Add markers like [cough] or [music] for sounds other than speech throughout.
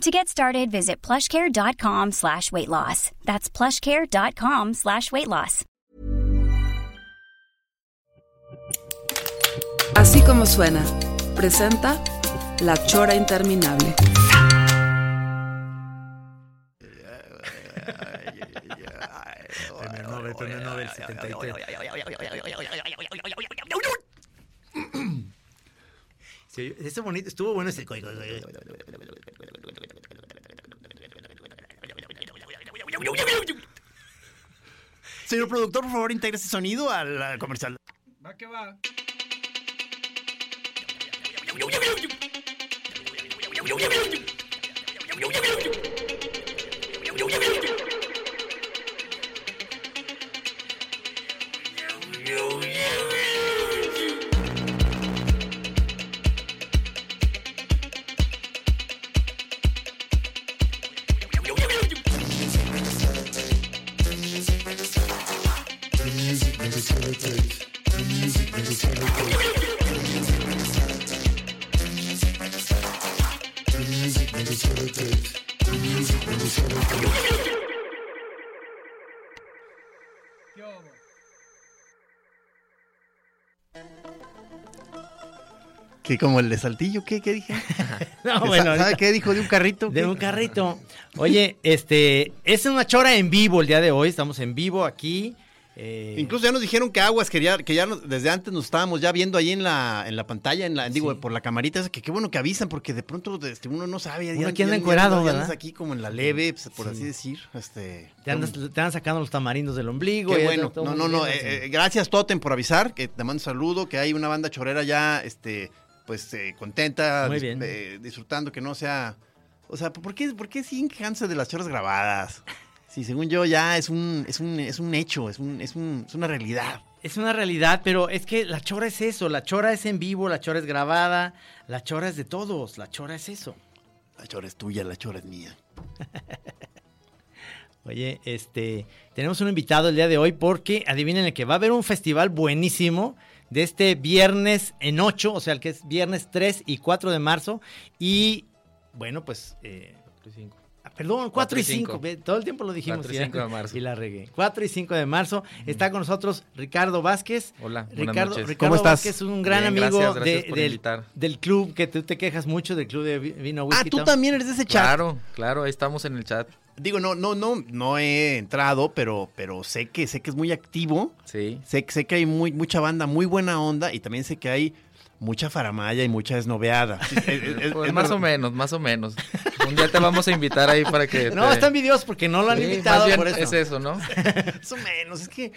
To get started, visit plushcare.com slash weight loss. That's plushcare.com slash weight loss. Así como suena, presenta La Chora Interminable. Premio Nobel, premio Nobel 73. Sí, ese bonito, estuvo bueno ese. Señor productor, por favor, integre ese sonido al al comercial. Va que va. [laughs] ¿Qué, como el de Saltillo? ¿Qué, qué dije? [laughs] No, ¿Sabe bueno, ahorita- qué dijo de un carrito? De ¿Qué? un carrito. Oye, este, es una chora en vivo el día de hoy. Estamos en vivo aquí. eh, Incluso ya nos dijeron que Aguas quería, que ya nos- desde antes nos estábamos ya viendo ahí en la, en la pantalla, en la, digo, Sí. por la camarita, esa, que qué bueno que avisan, porque de pronto este, uno no sabe. Uno aquí anda encuerado, ya ¿verdad? andas aquí como en la leve, pues, por Sí. así decir. Este, te, andas, te andan sacando los tamarindos del ombligo. Qué ya bueno. No, no, no. bien, eh, eh, gracias, Totem, por avisar. Que te mando un saludo. Que hay una banda chorera ya, este, pues, eh, contenta, Muy dis- bien. eh, disfrutando que no sea. O sea, ¿por qué, por qué siguen quejándose de las choras grabadas? Sí, según yo, ya es un, es un, es un hecho, es, un, es, un, es una realidad. Es una realidad, pero es que la chora es eso. La chora es en vivo, la chora es grabada, la chora es de todos. La chora es eso. La chora es tuya, la chora es mía. [laughs] Oye, este, tenemos un invitado el día de hoy porque adivinen que va a haber un festival buenísimo de este viernes en 8, o sea, el que es viernes 3 y 4 de marzo. Y bueno, pues, eh, ah, perdón, 4 y 5, todo el tiempo lo dijimos. 4 y ya, 5 de marzo. Y la regué. 4 y 5 de marzo. Está con nosotros Ricardo Vázquez. Hola, buenas Ricardo, noches. Ricardo ¿Cómo estás? Vázquez es un gran Bien, amigo gracias, gracias de- del, del club que tú te quejas mucho, del club de vi- vino Ah, whisky. tú Town. también eres de ese chat. Claro, claro, ahí estamos en el chat. Digo, no, no, no, no he entrado, pero, pero sé que, sé que es muy activo. Sí. Sé, sé que hay muy, mucha banda, muy buena onda, y también sé que hay mucha faramaya y mucha desnoveada. [laughs] Es- es- Pues es más o menos, más o menos. Un día te vamos a invitar ahí para que. [laughs] No, te- está envidioso porque no lo han Sí, invitado más bien por eso. es eso, ¿no? [laughs] Más o menos, es que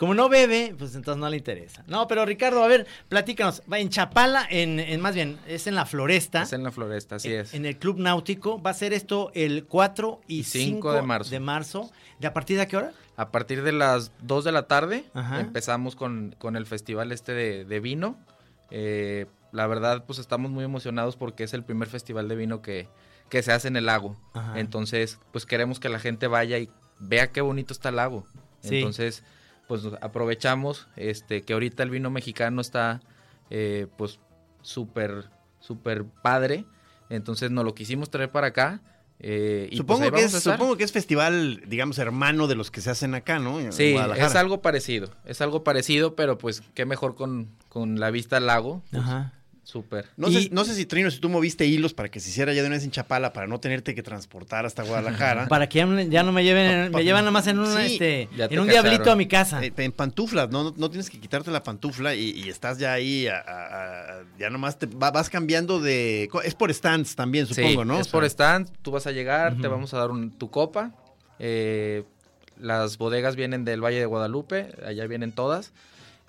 Como no bebe, pues entonces no le interesa. No, pero Ricardo, a ver, platícanos. Va en Chapala, en, en más bien, es en la Floresta. Es en la floresta, así en, es. en el Club Náutico. Va a ser esto el 4 y Y 5 cinco de marzo. De marzo. ¿De a partir de qué hora? A partir de las 2 de la tarde Ajá. empezamos con, con el festival este de, de vino. Eh, la verdad, pues estamos muy emocionados porque es el primer festival de vino que, que se hace en el lago. Ajá. Entonces, pues queremos que la gente vaya y vea qué bonito está el lago. Sí. Entonces, pues aprovechamos este que ahorita el vino mexicano está eh, pues súper, súper padre. Entonces nos lo quisimos traer para acá. eh, y pues supongo, que es, supongo que es festival, digamos, hermano de los que se hacen acá, ¿no? En Sí, es algo parecido. Es algo parecido, pero pues qué mejor con, con la vista al lago. Pues, Ajá. Súper. No, Y- sé, no sé si Trino, si tú moviste hilos para que se hiciera ya de una vez en Chapala para no tenerte que transportar hasta Guadalajara. [laughs] Para que ya, no- ya no me lleven, Pa- me llevan nada más en, un, Sí, este, en un cacharon. diablito a mi casa. Eh, en pantuflas, ¿no? No, no tienes que quitarte la pantufla y, y estás ya ahí, a- a- a- ya nomás te va- vas cambiando de... Es por stands también, supongo, sí, ¿no? es O por sea, stand, tú vas a llegar, te vamos a dar un- tu copa. eh, las bodegas vienen del Valle de Guadalupe, allá vienen todas.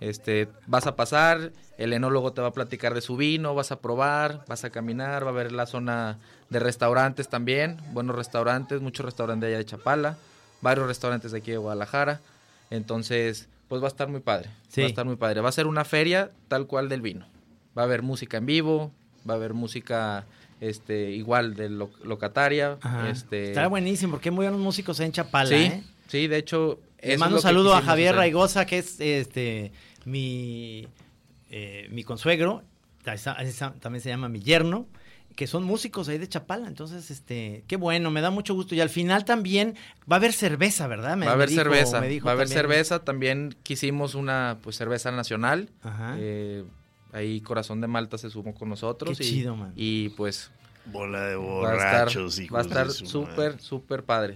Este, vas a pasar, el enólogo te va a platicar de su vino, vas a probar, vas a caminar, va a ver la zona de restaurantes también, buenos restaurantes, muchos restaurantes de allá de Chapala, varios restaurantes de aquí de Guadalajara. Entonces, pues va a estar muy padre. Sí. Va a estar muy padre. Va a ser una feria tal cual del vino. Va a haber música en vivo, va a haber música este igual de lo- locataria. Ajá. Este, Estará buenísimo porque hay muy buenos músicos en Chapala, sí, ¿eh? sí, de hecho. Le mando un saludo a Javier hacer. Raigosa, que es este mi, eh, mi consuegro, también se llama mi yerno, que son músicos ahí de Chapala. Entonces, este, qué bueno, me da mucho gusto. Y al final también va a haber cerveza, ¿verdad? Me- va a me haber dijo- cerveza, me dijo va a haber también. cerveza. También quisimos una pues cerveza nacional. Ajá. Eh, ahí Corazón de Malta se sumó con nosotros. Qué y, chido, man. Y pues Bola de va a estar, borrachos, va a estar súper, súper padre.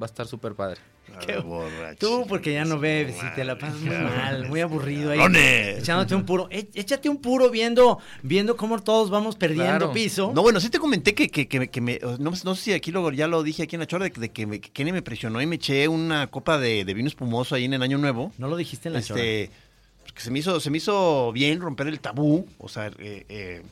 Va a estar súper padre. Qué- borrachos, Tú, porque ya no bebes y te la pasas muy mal, muy aburrido ahí. Echándote un puro. E- Échate un puro viendo, viendo cómo todos vamos perdiendo Claro. piso. No, bueno, sí te comenté que, que, que, que me. No, no sé si aquí lo, ya lo dije aquí en la chora, de, que- de que, me, Kenny me presionó y me eché una copa de, de vino espumoso ahí en el Año Nuevo. No lo dijiste en la este, que se me hizo, se me hizo bien romper el tabú, o sea, eh, eh,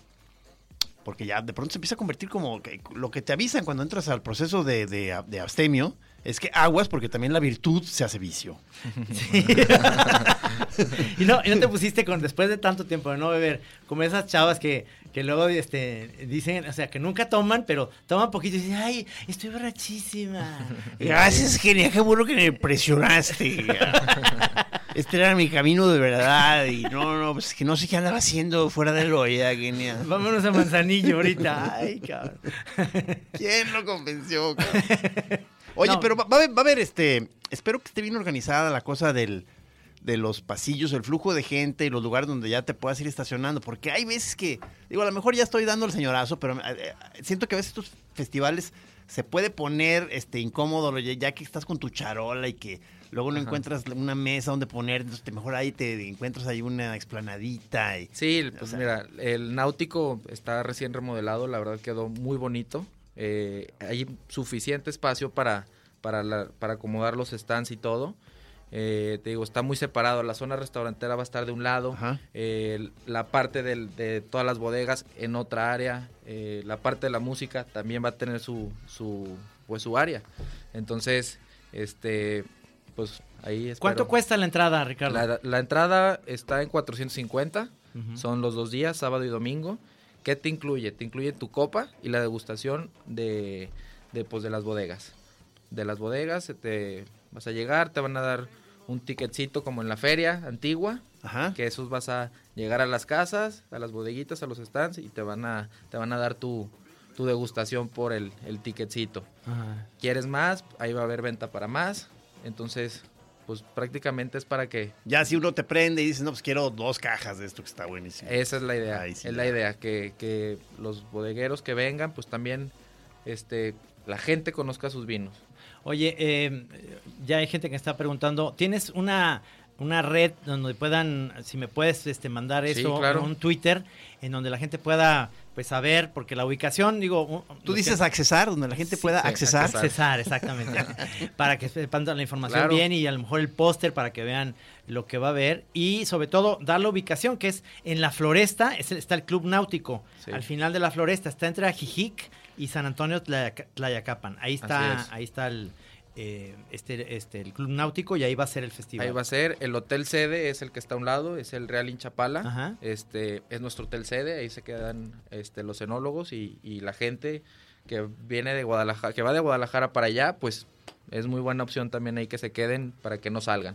porque ya de pronto se empieza a convertir como que lo que te avisan cuando entras al proceso de, de, de abstemio es que aguas porque también la virtud se hace vicio. [laughs] [laughs] y, no, y no te pusiste con, después de tanto tiempo de no beber, como esas chavas que, que luego este, dicen, o sea, que nunca toman, pero toman poquito y dicen, ay, estoy borrachísima. [laughs] Gracias, genia, qué bueno que me presionaste. Este era mi camino de verdad y no, no, pues que no sé qué andaba haciendo fuera de lo ya, genia. Vámonos a Manzanillo ahorita. Ay, cabrón. ¿Quién lo convenció? cabrón? Oye, No. pero va, va a haber, va a haber, este, espero que esté bien organizada la cosa del, de los pasillos, el flujo de gente y los lugares donde ya te puedas ir estacionando, porque hay veces que, digo, a lo mejor ya estoy dando el señorazo, pero eh, eh, siento que a veces estos festivales se puede poner este incómodo ya que estás con tu charola y que luego no Ajá. encuentras una mesa donde poner, entonces te- mejor ahí te encuentras ahí una explanadita y Sí, pues O sea- mira, el náutico está recién remodelado, la verdad quedó muy bonito. Eh, hay suficiente espacio para, para, la- para acomodar los stands y todo. Eh, te digo, está muy separado. La zona restaurantera va a estar de un lado, eh, la parte del- de todas las bodegas en otra área, eh, la parte de la música también va a tener su, su, pues, su área. Entonces, este, pues ahí espero. ¿Cuánto cuesta la entrada, Ricardo? La, la entrada está en 450. Ujú. Son los dos días, sábado y domingo. ¿Qué te incluye? Te incluye tu copa y la degustación de, de, pues, de las bodegas. De las bodegas, te vas a llegar, te van a dar un ticketcito como en la feria antigua, Ajá. que esos vas a llegar a las casas, a las bodeguitas, a los stands y te van a, te van a dar tu, tu degustación por el, el ticketcito. Ajá. ¿Quieres más? Ahí va a haber venta para más. Entonces, pues prácticamente es para que Ya si uno te prende y dices, no, pues quiero dos cajas de esto que está buenísimo. Esa es la idea. Sí es ya. la idea, que, que los bodegueros que vengan, pues también este, la gente conozca sus vinos. Oye, eh, ya hay gente que está preguntando, ¿tienes una, una red donde puedan, si me puedes este, mandar Sí, eso, claro. un Twitter, en donde la gente pueda pues saber, porque la ubicación, digo... un- Tú dices que- accesar, donde la gente pueda sí, accesar. accesar. Exactamente. [laughs] para que sepan la información Claro. bien y a lo mejor el póster para que vean lo que va a haber. Y sobre todo, dar la ubicación, que es en la floresta, es el- está el Club Náutico. Sí. Al final de la floresta, está entre Ajijic y San Antonio Tlayaca- Tlayacapan. Ahí está, es. ahí está el, eh, este, este, el Club Náutico y ahí va a ser el festival. Ahí va a ser, el hotel sede es el que está a un lado, es el Real Inchapala. Ajá. Este, es nuestro hotel sede, ahí se quedan este, los enólogos y, y la gente que viene de Guadalajara, que va de Guadalajara para allá, pues es muy buena opción también ahí que se queden para que no salgan.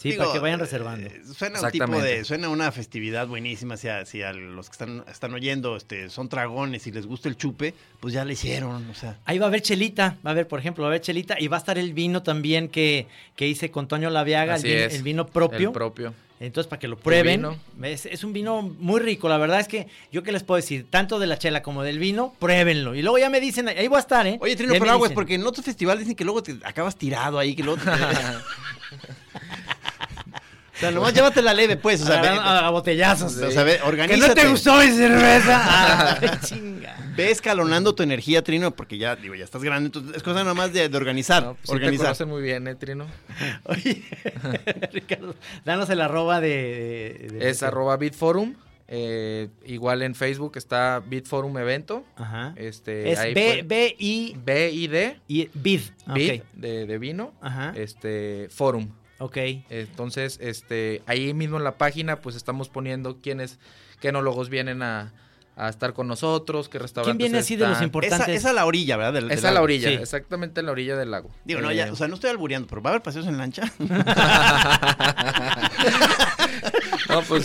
Sí, Digo, para que vayan reservando. eh, Suena un tipo de, suena una festividad buenísima. Si a, si a los que están, están oyendo este, son dragones y les gusta el chupe, pues ya le hicieron. O sea, Ahí va a haber chelita, va a haber, por ejemplo, va a haber chelita y va a estar el vino también que, que hice con Toño Laviaga, el, el vino propio. El propio. Entonces, para que lo prueben. Es, es un vino muy rico. La verdad es que yo qué les puedo decir, tanto de la chela como del vino, pruébenlo. Y luego ya me dicen, ahí voy a estar, ¿eh? oye, Trino, pero aguas, porque en otros festivales dicen que luego te acabas tirado ahí, que luego te- [laughs] [laughs] sea, nomás llévate la leve, pues. O sea, a, a botellazos. o sea, ve, Que no te gustó mi cerveza. [laughs] Ah, chinga. Ve escalonando tu energía, Trino, porque ya, digo, ya estás grande. Entonces, es cosa nomás de, de organizar. No, pues sí te organizar. muy bien, ¿eh, Trino? [laughs] Oye, [laughs] Ricardo, danos el arroba de. de- de- Es arroba Bitforum. eh, igual en Facebook está Bitforum Evento. Ajá. Este, Es ahí B, B, I, B I D I, Bid. Ah, Bid de, de vino. Ajá. Este, Forum. Ok. Entonces, este, ahí mismo en la página, pues estamos poniendo quiénes, qué enólogos vienen a, a estar con nosotros, qué restaurantes. ¿Quién viene así de los importantes? Esa, esa a la orilla, ¿verdad? Del- del Es a la orilla, Sí. exactamente en la orilla del lago. Digo, no, ya, o sea, no estoy albureando, pero ¿va a haber paseos en lancha? [laughs] [laughs] no, pues,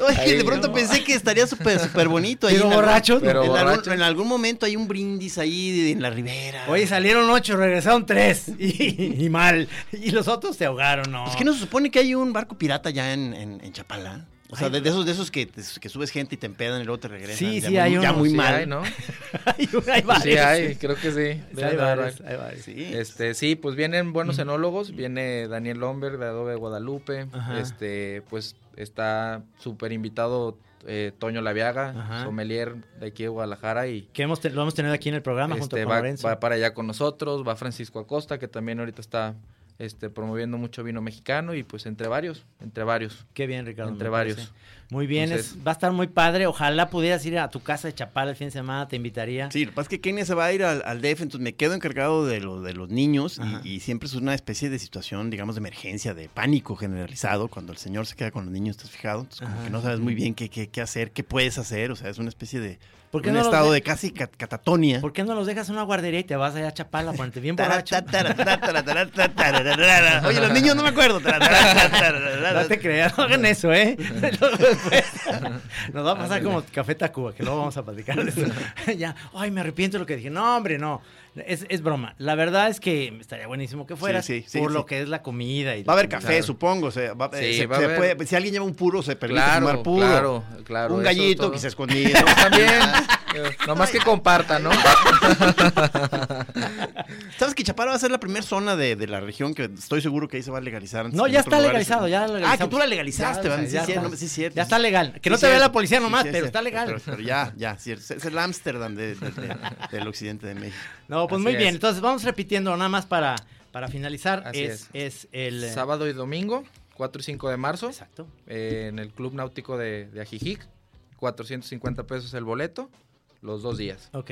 Oye, de pronto no. pensé que estaría súper súper bonito. ahí Pero en algún- borrachos. Pero en, algún, borrachos. en algún momento hay un brindis ahí en la ribera. Oye, salieron ocho, regresaron tres. Y, y mal. Y los otros se ahogaron, ¿no? ¿Es que no se supone que hay un barco pirata ya en, en, en Chapala? O sea, de, de esos, de esos que, que subes gente y te empedan y luego te regresan. Sí, ya sí, muy, hay Ya muy sí mal. hay, ¿no? [laughs] hay, hay varios. Sí hay, creo que sí. Hay varios, hay varios. Sí. Este, sí, pues vienen buenos enólogos, viene Daniel Lomberg de Adobe Guadalupe, Ajá. este, pues está súper invitado eh, Toño Laviaga, Ajá. sommelier de aquí de Guadalajara y Que hemos te- lo hemos tenido aquí en el programa junto este, con va, Lorenzo. va para allá con nosotros, va Francisco Acosta que también ahorita está este, promoviendo mucho vino mexicano y pues entre varios, entre varios. Qué bien, Ricardo. Entre varios. parece. Muy bien, Entonces- es- va a estar muy padre. Ojalá pudieras ir a tu casa de Chapala el fin de semana, te invitaría. Sí, lo que pasa es que Kenia se va a ir al, al DF, entonces me quedo encargado de, lo, de los niños y, y siempre es una especie de situación, digamos, de emergencia, de pánico generalizado cuando el señor se queda con los niños, ¿estás fijado? Entonces como Ajá. que no sabes muy bien qué, qué, qué hacer, qué puedes hacer, o sea, es una especie de ¿Por qué un no estado de- casi cat- catatonia. ¿Por qué no los dejas en una guardería y te vas allá a Chapala, ponerte bien borracho? Oye, los niños no me acuerdo. No te creas, no hagan eso, ¿eh? [laughs] Después [laughs] Nos va a pasar como Café Tacuba, que luego vamos a platicar de eso. [laughs] ya, ay, me arrepiento de lo que dije. No, hombre, no. Es, es broma. La verdad es que estaría buenísimo que fueras Sí, sí, sí, por sí. lo que es la comida. Y Va a haber café, Claro. supongo. o sea, va- Sí, se- va puede- si alguien lleva un puro, se permite Claro, fumar puro. claro, claro. un gallito se escondido. [laughs] También, eh, nomás que compartan, ¿no? ¿Sabes que Chapala va a ser la primera zona de, de la región que estoy seguro que ahí se va a legalizar? antes No, ya está legalizado, ya lo Ah, que legalizamos. tú la legalizaste, Ya, ¿verdad? Sí, ya sí, está. no, sí, cierto. Ya está legal. Que no te vea la policía nomás, sí, pero sí, está legal. Pero, pero ya, ya, cierto. Es el Ámsterdam de- de- de- del occidente de México. No, pues Así muy bien. es. Entonces vamos repitiendo nada más para, para finalizar. Así es, es el... eh, Sábado y domingo, 4 y 5 de marzo, Exacto. eh, en el Club Náutico de, de Ajijic. 450 pesos el boleto, los dos días. Ok.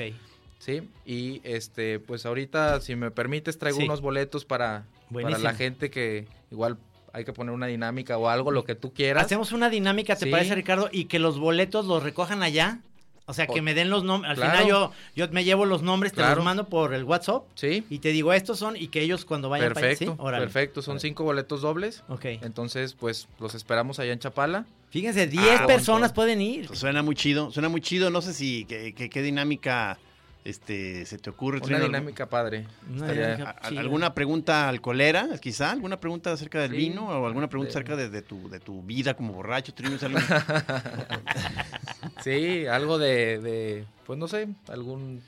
Sí, y este, pues ahorita, si me permites, traigo Sí. unos boletos para, para la gente que igual hay que poner una dinámica o algo, lo que tú quieras. Hacemos una dinámica, ¿te Sí. parece, Ricardo? Y que los boletos los recojan allá. O sea, que me den los nombres. Al Claro. final yo, yo me llevo los nombres, te Claro. los mando por el WhatsApp. Sí, Y te digo, estos son, y que ellos cuando vayan para allá- perfecto, perfecto. Son cinco boletos dobles. Ok. Entonces, pues los esperamos allá en Chapala. Fíjense, 10 Ah, personas pueden ir. Suena muy chido, suena muy chido. No sé si qué dinámica este, se te ocurre. Una dinámica padre. Una Estaría- dinámica- ¿A- Sí. ¿Alguna pregunta alcoholera, quizá? ¿Alguna pregunta acerca del Sí. vino? ¿O alguna pregunta De- acerca de, de tu, de tu vida como borracho? Algo- [laughs] Sí, algo de, de, pues no sé, algún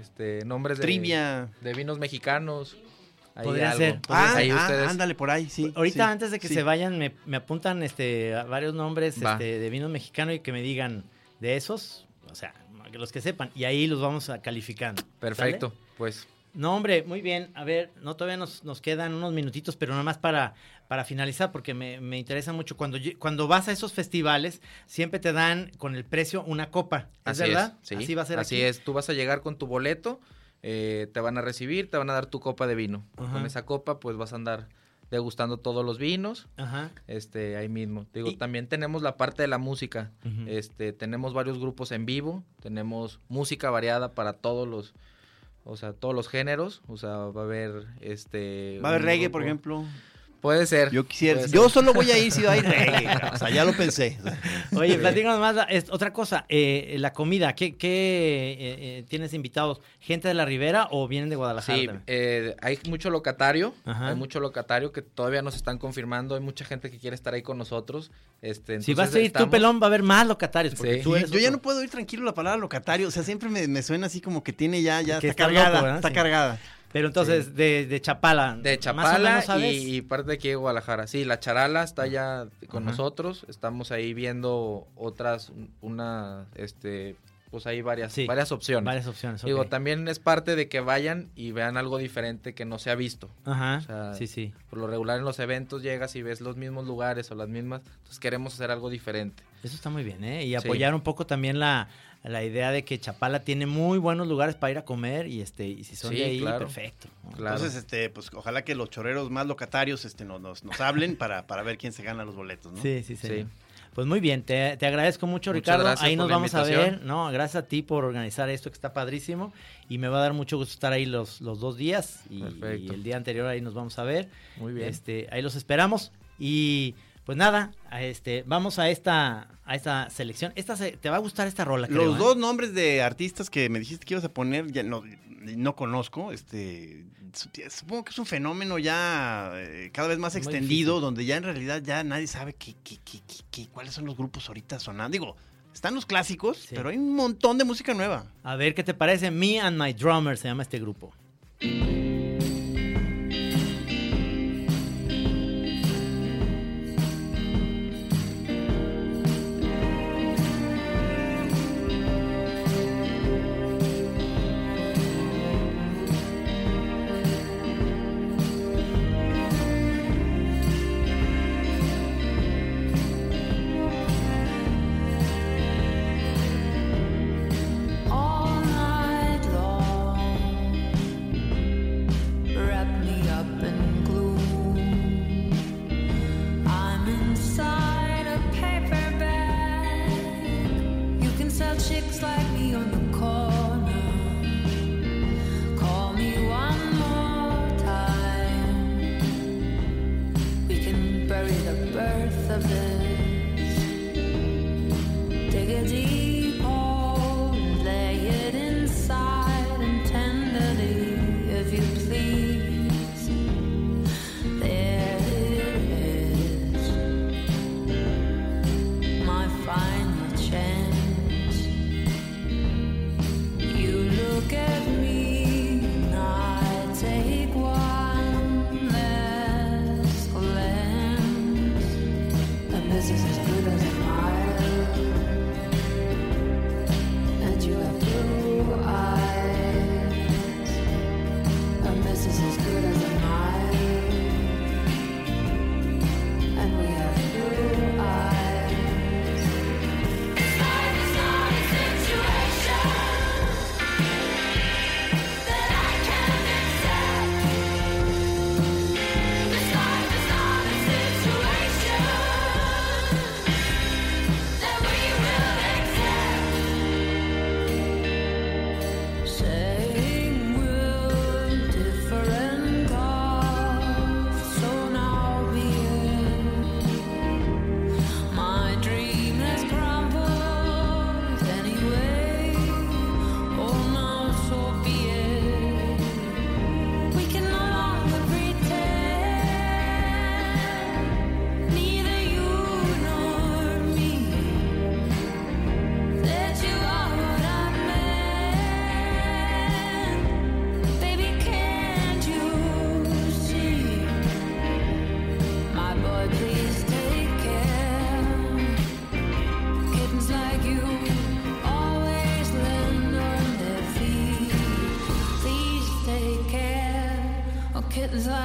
este nombres de Trivia. de vinos mexicanos. Ahí Podría algo. ser, Ah, ahí ah, ustedes. ándale por ahí, sí. Ahorita sí, antes de que sí. se vayan me, me apuntan este varios nombres este, de vino mexicano y que me digan de esos, o sea, que los que sepan y ahí los vamos a calificando. Perfecto, pues No, hombre, muy bien. A ver, no todavía nos, nos quedan unos minutitos, pero nada más para, para finalizar, porque me, me interesa mucho. Cuando, cuando vas a esos festivales, siempre te dan con el precio una copa. ¿Es así verdad? es. sí, Así va a ser Así aquí? es, tú vas a llegar con tu boleto, eh, te van a recibir, te van a dar tu copa de vino. Ajá. Con esa copa, pues vas a andar degustando todos los vinos. Ajá. Este, ahí mismo. Digo, Y- también tenemos la parte de la música. Este, tenemos varios grupos en vivo, tenemos música variada para todos los, o sea, todos los géneros. O sea, va a haber este. ¿Va a haber reggae, grupo- por ejemplo? Puede ser. Yo quisiera. Yo solo voy a ir si hay reggae. O sea, ya lo pensé. Oye, platícanos más. es- otra cosa, eh, la comida. ¿Qué, qué eh, eh, tienes invitados? ¿Gente de la Ribera o vienen de Guadalajara? Sí, eh, hay mucho locatario, Ajá. hay mucho locatario que todavía nos están confirmando, hay mucha gente que quiere estar ahí con nosotros. Este, si vas a ir tú, estamos- pelón, va a haber más locatarios. Porque Sí. tú eres Yo ya no puedo oír tranquilo la palabra locatario. O sea, siempre me, me suena así como que tiene ya, ya Que está, está cargada. está Sí. cargada. Pero entonces, de, de Chapala. De más o Chapala y, y parte de aquí de Guadalajara. Sí, la charala está ya con Ajá. nosotros. Estamos ahí viendo otras, una, este, pues hay varias, Sí, varias opciones. Varias opciones. Digo, también es parte de que vayan y vean algo diferente que no se ha visto. Ajá. o sea, sí, sí. Por lo regular en los eventos llegas y ves los mismos lugares o las mismas, entonces queremos hacer algo diferente. Eso está muy bien, ¿eh? Y Sí. apoyar un poco también la, la idea de que Chapala tiene muy buenos lugares para ir a comer y este y si son Sí, de ahí, claro. perfecto. ¿no? Claro. Entonces, este, pues ojalá que los choreros más locatarios este, nos, nos, nos hablen para, para ver quién se gana los boletos, ¿no? Sí, sí, sí. Sí. Pues muy bien, te, te agradezco mucho, Muchas Ricardo. Ahí nos vamos a ver. No, gracias a ti por organizar esto que está padrísimo. Y me va a dar mucho gusto estar ahí los, los dos días. Y, y el día anterior ahí nos vamos a ver. Muy bien. Este, ahí los esperamos. Y pues nada, este, vamos a esta, a esta selección. Esta se- te va a gustar esta rola, creo, Los ¿eh? dos nombres de artistas que me dijiste que ibas a poner, ya no, no conozco. Este, supongo que es un fenómeno ya eh, cada vez más Muy extendido, difícil. donde ya en realidad ya nadie sabe qué, qué, qué, qué- qué- cuáles son los grupos ahorita sonando. Digo, están los clásicos, Sí. pero hay un montón de música nueva. A ver qué te parece. Me and My Drummer se llama este grupo.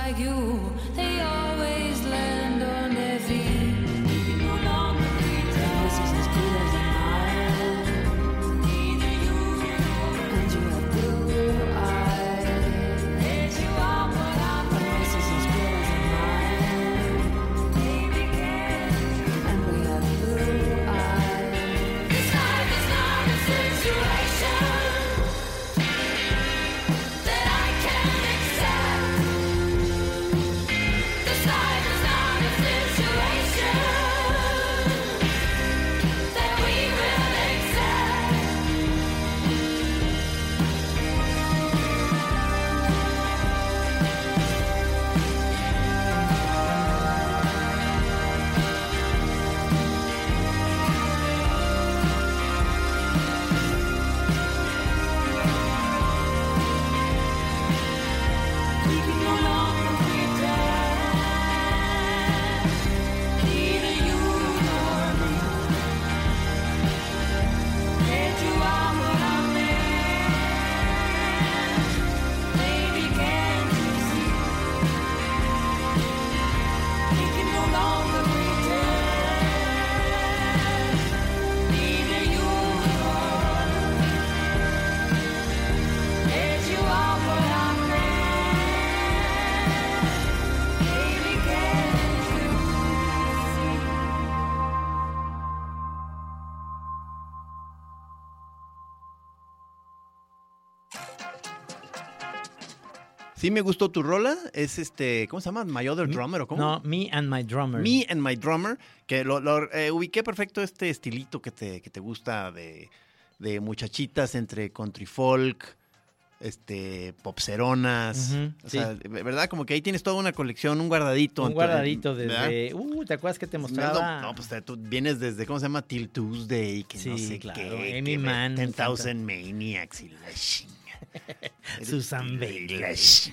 Like you, Sí me gustó tu rola, es este, ¿cómo se llama? My Other Drummer o cómo? No, Me and My Drummer. Me and My Drummer, que lo, lo, eh, ubiqué perfecto este estilito que te, que te gusta de, de muchachitas entre country folk, este, popseronas. O sea, ¿verdad? Como que ahí tienes toda una colección, un guardadito. Un guardadito ¿verdad? desde. Uh, ¿te acuerdas que te mostraba? No, pues tú vienes desde, ¿cómo se llama? Till Tuesday, que no Sí, sé claro, qué. Amy que Mann, 10,000 Maniacs y la. Susan. Tracy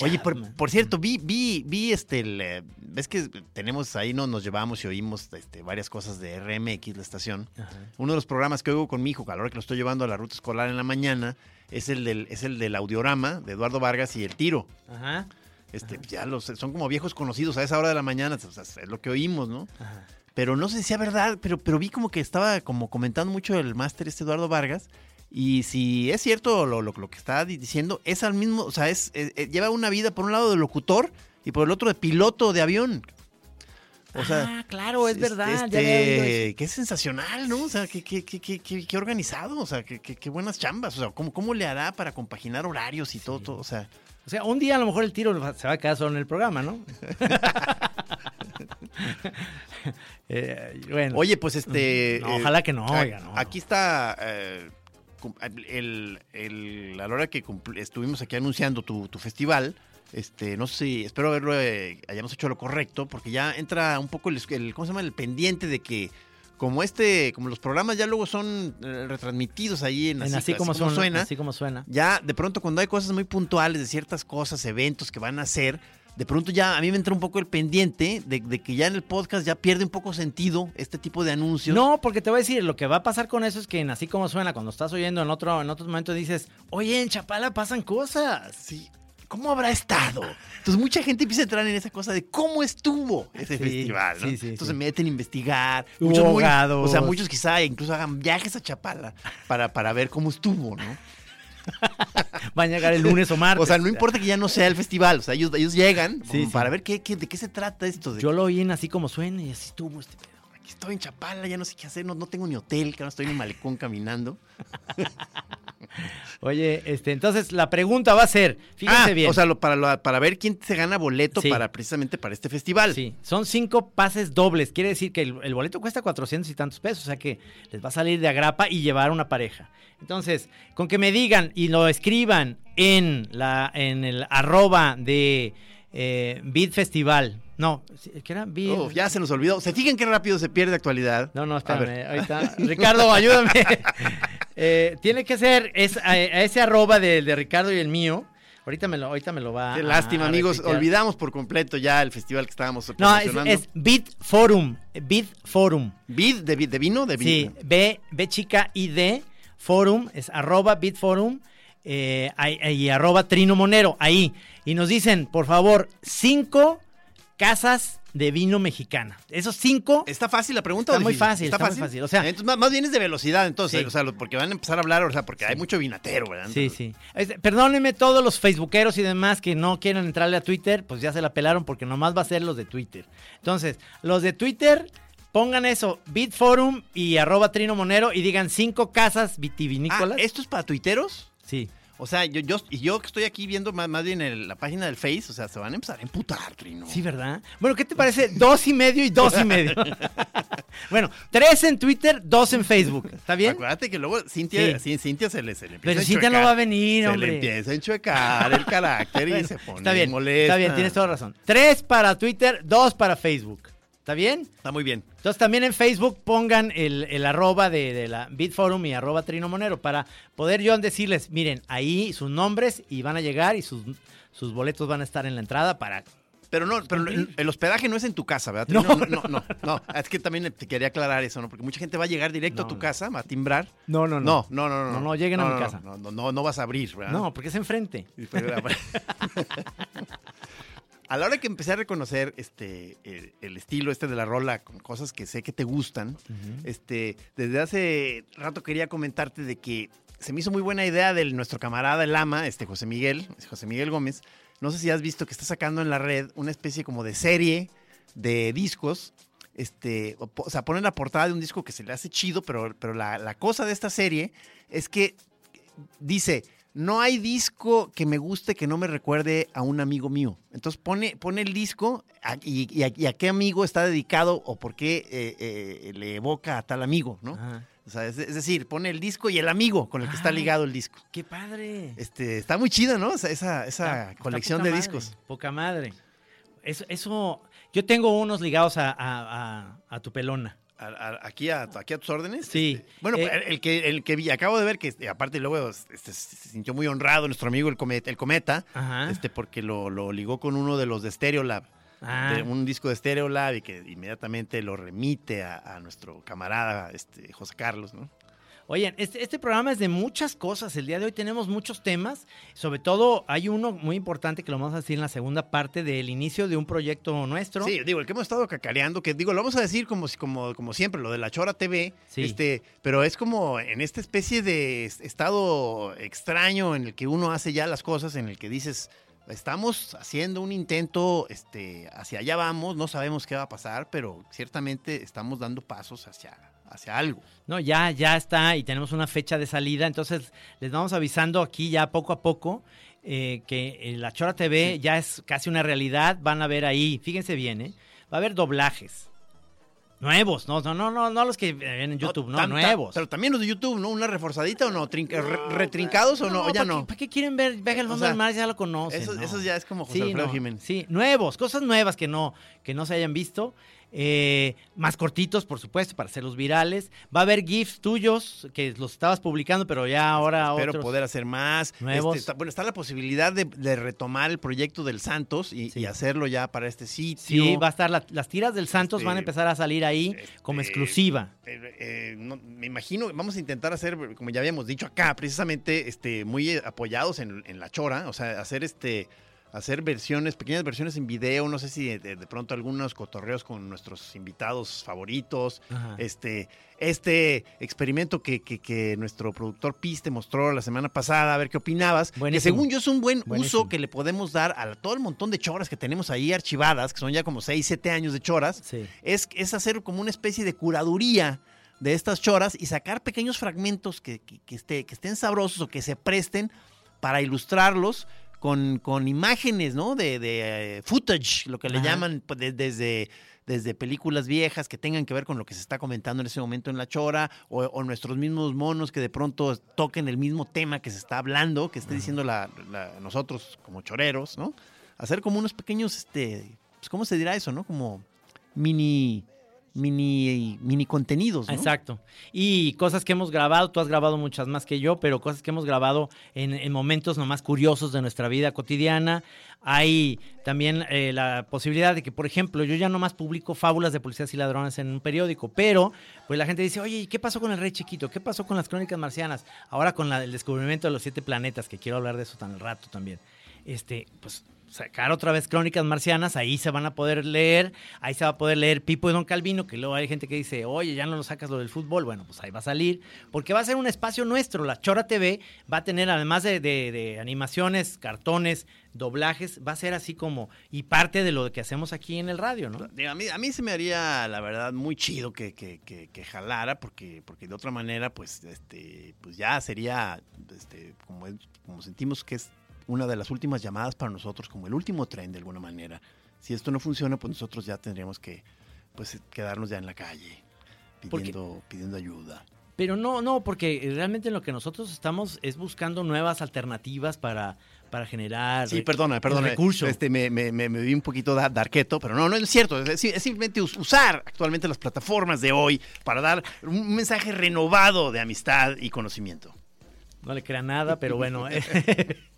Oye, por, por cierto, vi, vi, vi este, el, eh, ves que tenemos ahí, no, nos llevamos y oímos este, varias cosas de RMX, la estación. Ajá. Uno de los programas que oigo con mi hijo, a la hora que lo estoy llevando a la ruta escolar en la mañana, es el del, es el del audiorama de Eduardo Vargas y el tiro. Ajá. Este, ya los, son como viejos conocidos a esa hora de la mañana, o sea, es lo que oímos, ¿no? Ajá. Pero no sé si sea verdad, pero, pero vi como que estaba como comentando mucho el máster este Eduardo Vargas. Y si es cierto lo, lo, lo que está di- diciendo, es al mismo, o sea, es, eh, eh, lleva una vida por un lado de locutor y por el otro de piloto de avión. O sea, ah, claro, es verdad. este, es sensacional, ¿no? O sea, que, que, que- que organizado, o sea, que buenas chambas. O sea, ¿cómo, ¿cómo le hará para compaginar horarios y todo, todo? O sea, O sea, un día a lo mejor el tiro se va a quedar solo en el programa, ¿no? [laughs] [laughs] Eh, bueno. Oye, pues este. No, eh, ojalá que no, oiga, no, Aquí está. eh, el, el- a la hora que estuvimos aquí anunciando tu, tu festival. Este, no sé si, espero haberlo, eh, hayamos hecho lo correcto, porque ya entra un poco el, el- ¿cómo se llama? El pendiente de que, como este, como los programas ya luego son eh, retransmitidos ahí en, En así, como, suena, Así como suena. ya de pronto cuando hay cosas muy puntuales de ciertas cosas, eventos que van a hacer, de pronto ya a mí me entra un poco el pendiente de, de que ya en el podcast ya pierde un poco sentido este tipo de anuncios. No, porque te voy a decir, lo que va a pasar con eso es que en así como suena, cuando estás oyendo en otro, en otros momentos dices, oye, en Chapala pasan cosas. Sí. ¿Cómo habrá estado? Entonces mucha gente empieza a entrar en esa cosa de cómo estuvo ese Sí, festival, ¿no? sí, sí, Entonces se meten a investigar. Hubo Muchos muy- abogados. o sea, muchos quizá incluso hagan viajes a Chapala para, para ver cómo estuvo, ¿no? [laughs] Van a llegar el lunes o martes. O sea, no importa que ya no sea el festival, o sea, ellos, ellos llegan Sí, sí. para ver qué, qué- de qué se trata esto. De Yo lo oí en así como suena y así estuvo este pedo. Aquí estoy en Chapala, ya no sé qué hacer, no, no tengo ni hotel, que ahora estoy en un malecón caminando. [laughs] Oye, este, entonces la pregunta va a ser, fíjense Ah, bien. O sea, lo- para, lo- para ver quién se gana boleto Sí. para precisamente para este festival. Sí, son cinco pases dobles. Quiere decir que el, el boleto cuesta 400 y tantos pesos. O sea que les va a salir de agrapa y llevar una pareja. Entonces, con que me digan y lo escriban en, la, en el arroba de eh, Beat Festival. No, ¿qué era? Beat- Uf, ya se nos olvidó. Se fijan qué rápido se pierde actualidad. No, no, espérame. Ahorita. Ricardo, ayúdame. [laughs] Eh, tiene que ser es, a, a ese arroba de, de Ricardo y el mío. Ahorita me lo, ahorita me lo va Qué a- lástima, amigos. Olvidamos por completo ya el festival que estábamos No, es, es Beat Forum. Beat Forum. ¿Vid de, de vino? De Sí, vino. B, B chica y D, Forum, es arroba Bitforum eh, y arroba Trino Monero, ahí. Y nos dicen, por favor, cinco casas de vino mexicana. Esos cinco, ¿Está fácil la pregunta? Está muy fácil, está muy fácil, o sea- entonces, más, más bien es de velocidad, entonces, Sí. o sea, porque van a empezar a hablar, o sea, porque hay mucho vinatero, ¿verdad? sí, sí. Este, perdónenme todos los facebookeros y demás que no quieren entrarle a Twitter, pues ya se la pelaron porque nomás va a ser los de Twitter. Entonces, los de Twitter... Pongan eso, Bitforum y arroba Trino Monero y digan cinco casas Ah, vitivinícolas. ¿esto es para tuiteros? Sí. O sea, yo, yo, yo que estoy aquí viendo más, más bien el- la página del Face, o sea, se van a empezar a emputar, Trino. Sí, ¿verdad? Bueno, ¿qué te parece? Dos y medio y dos y medio. [laughs] bueno, tres en Twitter, dos en Facebook. ¿Está bien? Acuérdate que luego Cintia, Sí. Cintia se le, se le empieza Pero a Cintia no va a venir, Se hombre. le empieza a enchuecar el carácter y se pone está bien, molesta. está bien, tienes toda razón. Tres para Twitter, dos para Facebook. ¿Está bien? Está muy bien. Entonces también en Facebook pongan el, el arroba de, de la Bitforum y arroba Trino Monero para poder yo decirles, miren, ahí sus nombres y van a llegar y sus, sus boletos van a estar en la entrada para... Pero no, pero el, hospedaje no es en tu casa, ¿verdad? No, no, no, no, no. Es que también te quería aclarar eso, ¿no? Porque mucha gente va a llegar directo No, a tu no. casa, a timbrar. No, no, No, no, no, no. No, no, lleguen a mi no, casa. No, no, no, no vas a abrir, ¿verdad? No, porque es enfrente. [laughs] A la hora que empecé a reconocer este el, el estilo este de la rola con cosas que sé que te gustan, este desde hace rato quería comentarte de que se me hizo muy buena idea de nuestro camarada el ama, este José Miguel, José Miguel Gómez. No sé si has visto que está sacando en la red una especie como de serie de discos. Este, o, o sea, ponen la portada de un disco que se le hace chido, pero, pero la, la cosa de esta serie es que dice no hay disco que me guste que no me recuerde a un amigo mío. Entonces pone, pone el disco a- y, y a, y a qué amigo está dedicado o por qué eh, eh, le evoca a tal amigo, ¿no? Ajá. O sea, es, es decir, pone el disco y el amigo con el que está ligado el disco. ¡Qué padre! Este, está muy chida, ¿no? Esa, esa, esa Está- está colección de madre, discos. Poca madre. Eso, eso, yo tengo unos ligados a- a tu pelona. A- a- aquí, a, aquí a tus órdenes. Sí. Este, bueno, Eh, el, que, el que vi, acabo de ver que, este, aparte luego este, se sintió muy honrado nuestro amigo el Cometa, el Cometa Ajá. este, porque lo, lo ligó con uno de los de Stereolab. Ah. de un disco de Stereolab y que inmediatamente lo remite a, a nuestro camarada este, José Carlos, ¿no? Oigan, este, este programa es de muchas cosas. El día de hoy tenemos muchos temas. Sobre todo, hay uno muy importante que lo vamos a decir en la segunda parte del inicio de un proyecto nuestro. Sí, digo, el que hemos estado cacareando, que digo, lo vamos a decir como, como, como siempre, lo de la Chora TV, Sí. este, pero es como en esta especie de es- estado extraño en el que uno hace ya las cosas, en el que dices, estamos haciendo un intento, este, hacia allá vamos, no sabemos qué va a pasar, pero ciertamente estamos dando pasos hacia, hacia algo. No, ya, ya está y tenemos una fecha de salida. Entonces, les vamos avisando aquí ya poco a poco eh, que eh, la Chora TV ya es casi una realidad. Van a ver ahí, fíjense bien, ¿eh? Va a haber doblajes. Nuevos, no, no, no, no, no los que ven en YouTube, no, tan- nuevos. pero también los de YouTube, ¿no? ¿Una reforzadita o no? Trinca- re- ¿Retrincados o no? Ya ¿para no. Qué, ¿Para qué quieren ver al O fondo sea, del mar? Ya lo conocen. Eso, ¿no? eso ya es como José Sí, Alfredo no, Jiménez. Sí, nuevos, cosas nuevas que no, que no se hayan visto. Eh, más cortitos, por supuesto, para hacerlos virales. Va a haber GIFs tuyos que los estabas publicando, pero ya ahora Espero otros. poder hacer más. nuevos. Este, está- bueno, está la posibilidad de, de retomar el proyecto del Santos y, Sí. y hacerlo ya para este sitio. Sí, va a estar la- las tiras del Santos Este, van a empezar a salir ahí como este, exclusiva. Eh, eh, no, me imagino, vamos a intentar hacer, como ya habíamos dicho acá, precisamente este, muy apoyados en, en la chora, o sea, hacer este hacer versiones, pequeñas versiones en video, no sé si de, de pronto algunos cotorreos con nuestros invitados favoritos, Ajá. este, este experimento que, que- que nuestro productor Piste mostró la semana pasada, a ver qué opinabas, que según yo es un buen Buenísimo. uso que le podemos dar a todo el montón de choras que tenemos ahí archivadas, que son ya como 6, 7 años de choras, Sí. es, es hacer como una especie de curaduría de estas choras y sacar pequeños fragmentos que, que- que esté- que estén sabrosos o que se presten para ilustrarlos con, con imágenes, ¿no? De, de, eh, footage, lo que le Ajá. llaman pues, de- desde, desde películas viejas que tengan que ver con lo que se está comentando en ese momento en la chora, o, o nuestros mismos monos que de pronto toquen el mismo tema que se está hablando, que esté diciendo la, la- nosotros como choreros, ¿no? Hacer como unos pequeños, este, pues, ¿cómo se dirá eso, no? Como mini, mini, mini contenidos, ¿no? Exacto. Y cosas que hemos grabado, tú has grabado muchas más que yo, pero cosas que hemos grabado en, en momentos nomás curiosos de nuestra vida cotidiana. Hay también eh, la posibilidad de que, por ejemplo, yo ya nomás publico fábulas de policías y ladrones en un periódico, pero pues la gente dice, oye, ¿y qué pasó con el rey chiquito? ¿Qué pasó con las crónicas marcianas? Ahora con el descubrimiento de los siete planetas, que quiero hablar de eso tan al rato también. Este, pues sacar otra vez Crónicas Marcianas, ahí se van a poder leer, ahí se va a poder leer Pipo y Don Calvino, que luego hay gente que dice, oye, ya no lo sacas lo del fútbol, bueno, pues ahí va a salir, porque va a ser un espacio nuestro, la Chora TV va a tener, además de, de- animaciones, cartones, doblajes, va a ser así como, y parte de lo que hacemos aquí en el radio, ¿no? A mí, a mí se me haría, la verdad, muy chido que, que- que- que jalara, porque, porque de otra manera, pues, este, pues ya sería, este, como, como sentimos que es una de las últimas llamadas para nosotros, como el último tren de alguna manera. Si esto no funciona, pues nosotros ya tendríamos que, pues, quedarnos ya en la calle, pidiendo, pidiendo ayuda. Pero no, no, porque realmente lo que nosotros estamos es buscando nuevas alternativas para, para generar Sí, perdona, perdona. recurso. Este, me, me, me, me vi un poquito da- darketo, pero no, no es cierto. Es, es simplemente us- usar actualmente las plataformas de hoy para dar un mensaje renovado de amistad y conocimiento. No le crea nada, pero bueno. [laughs] [laughs]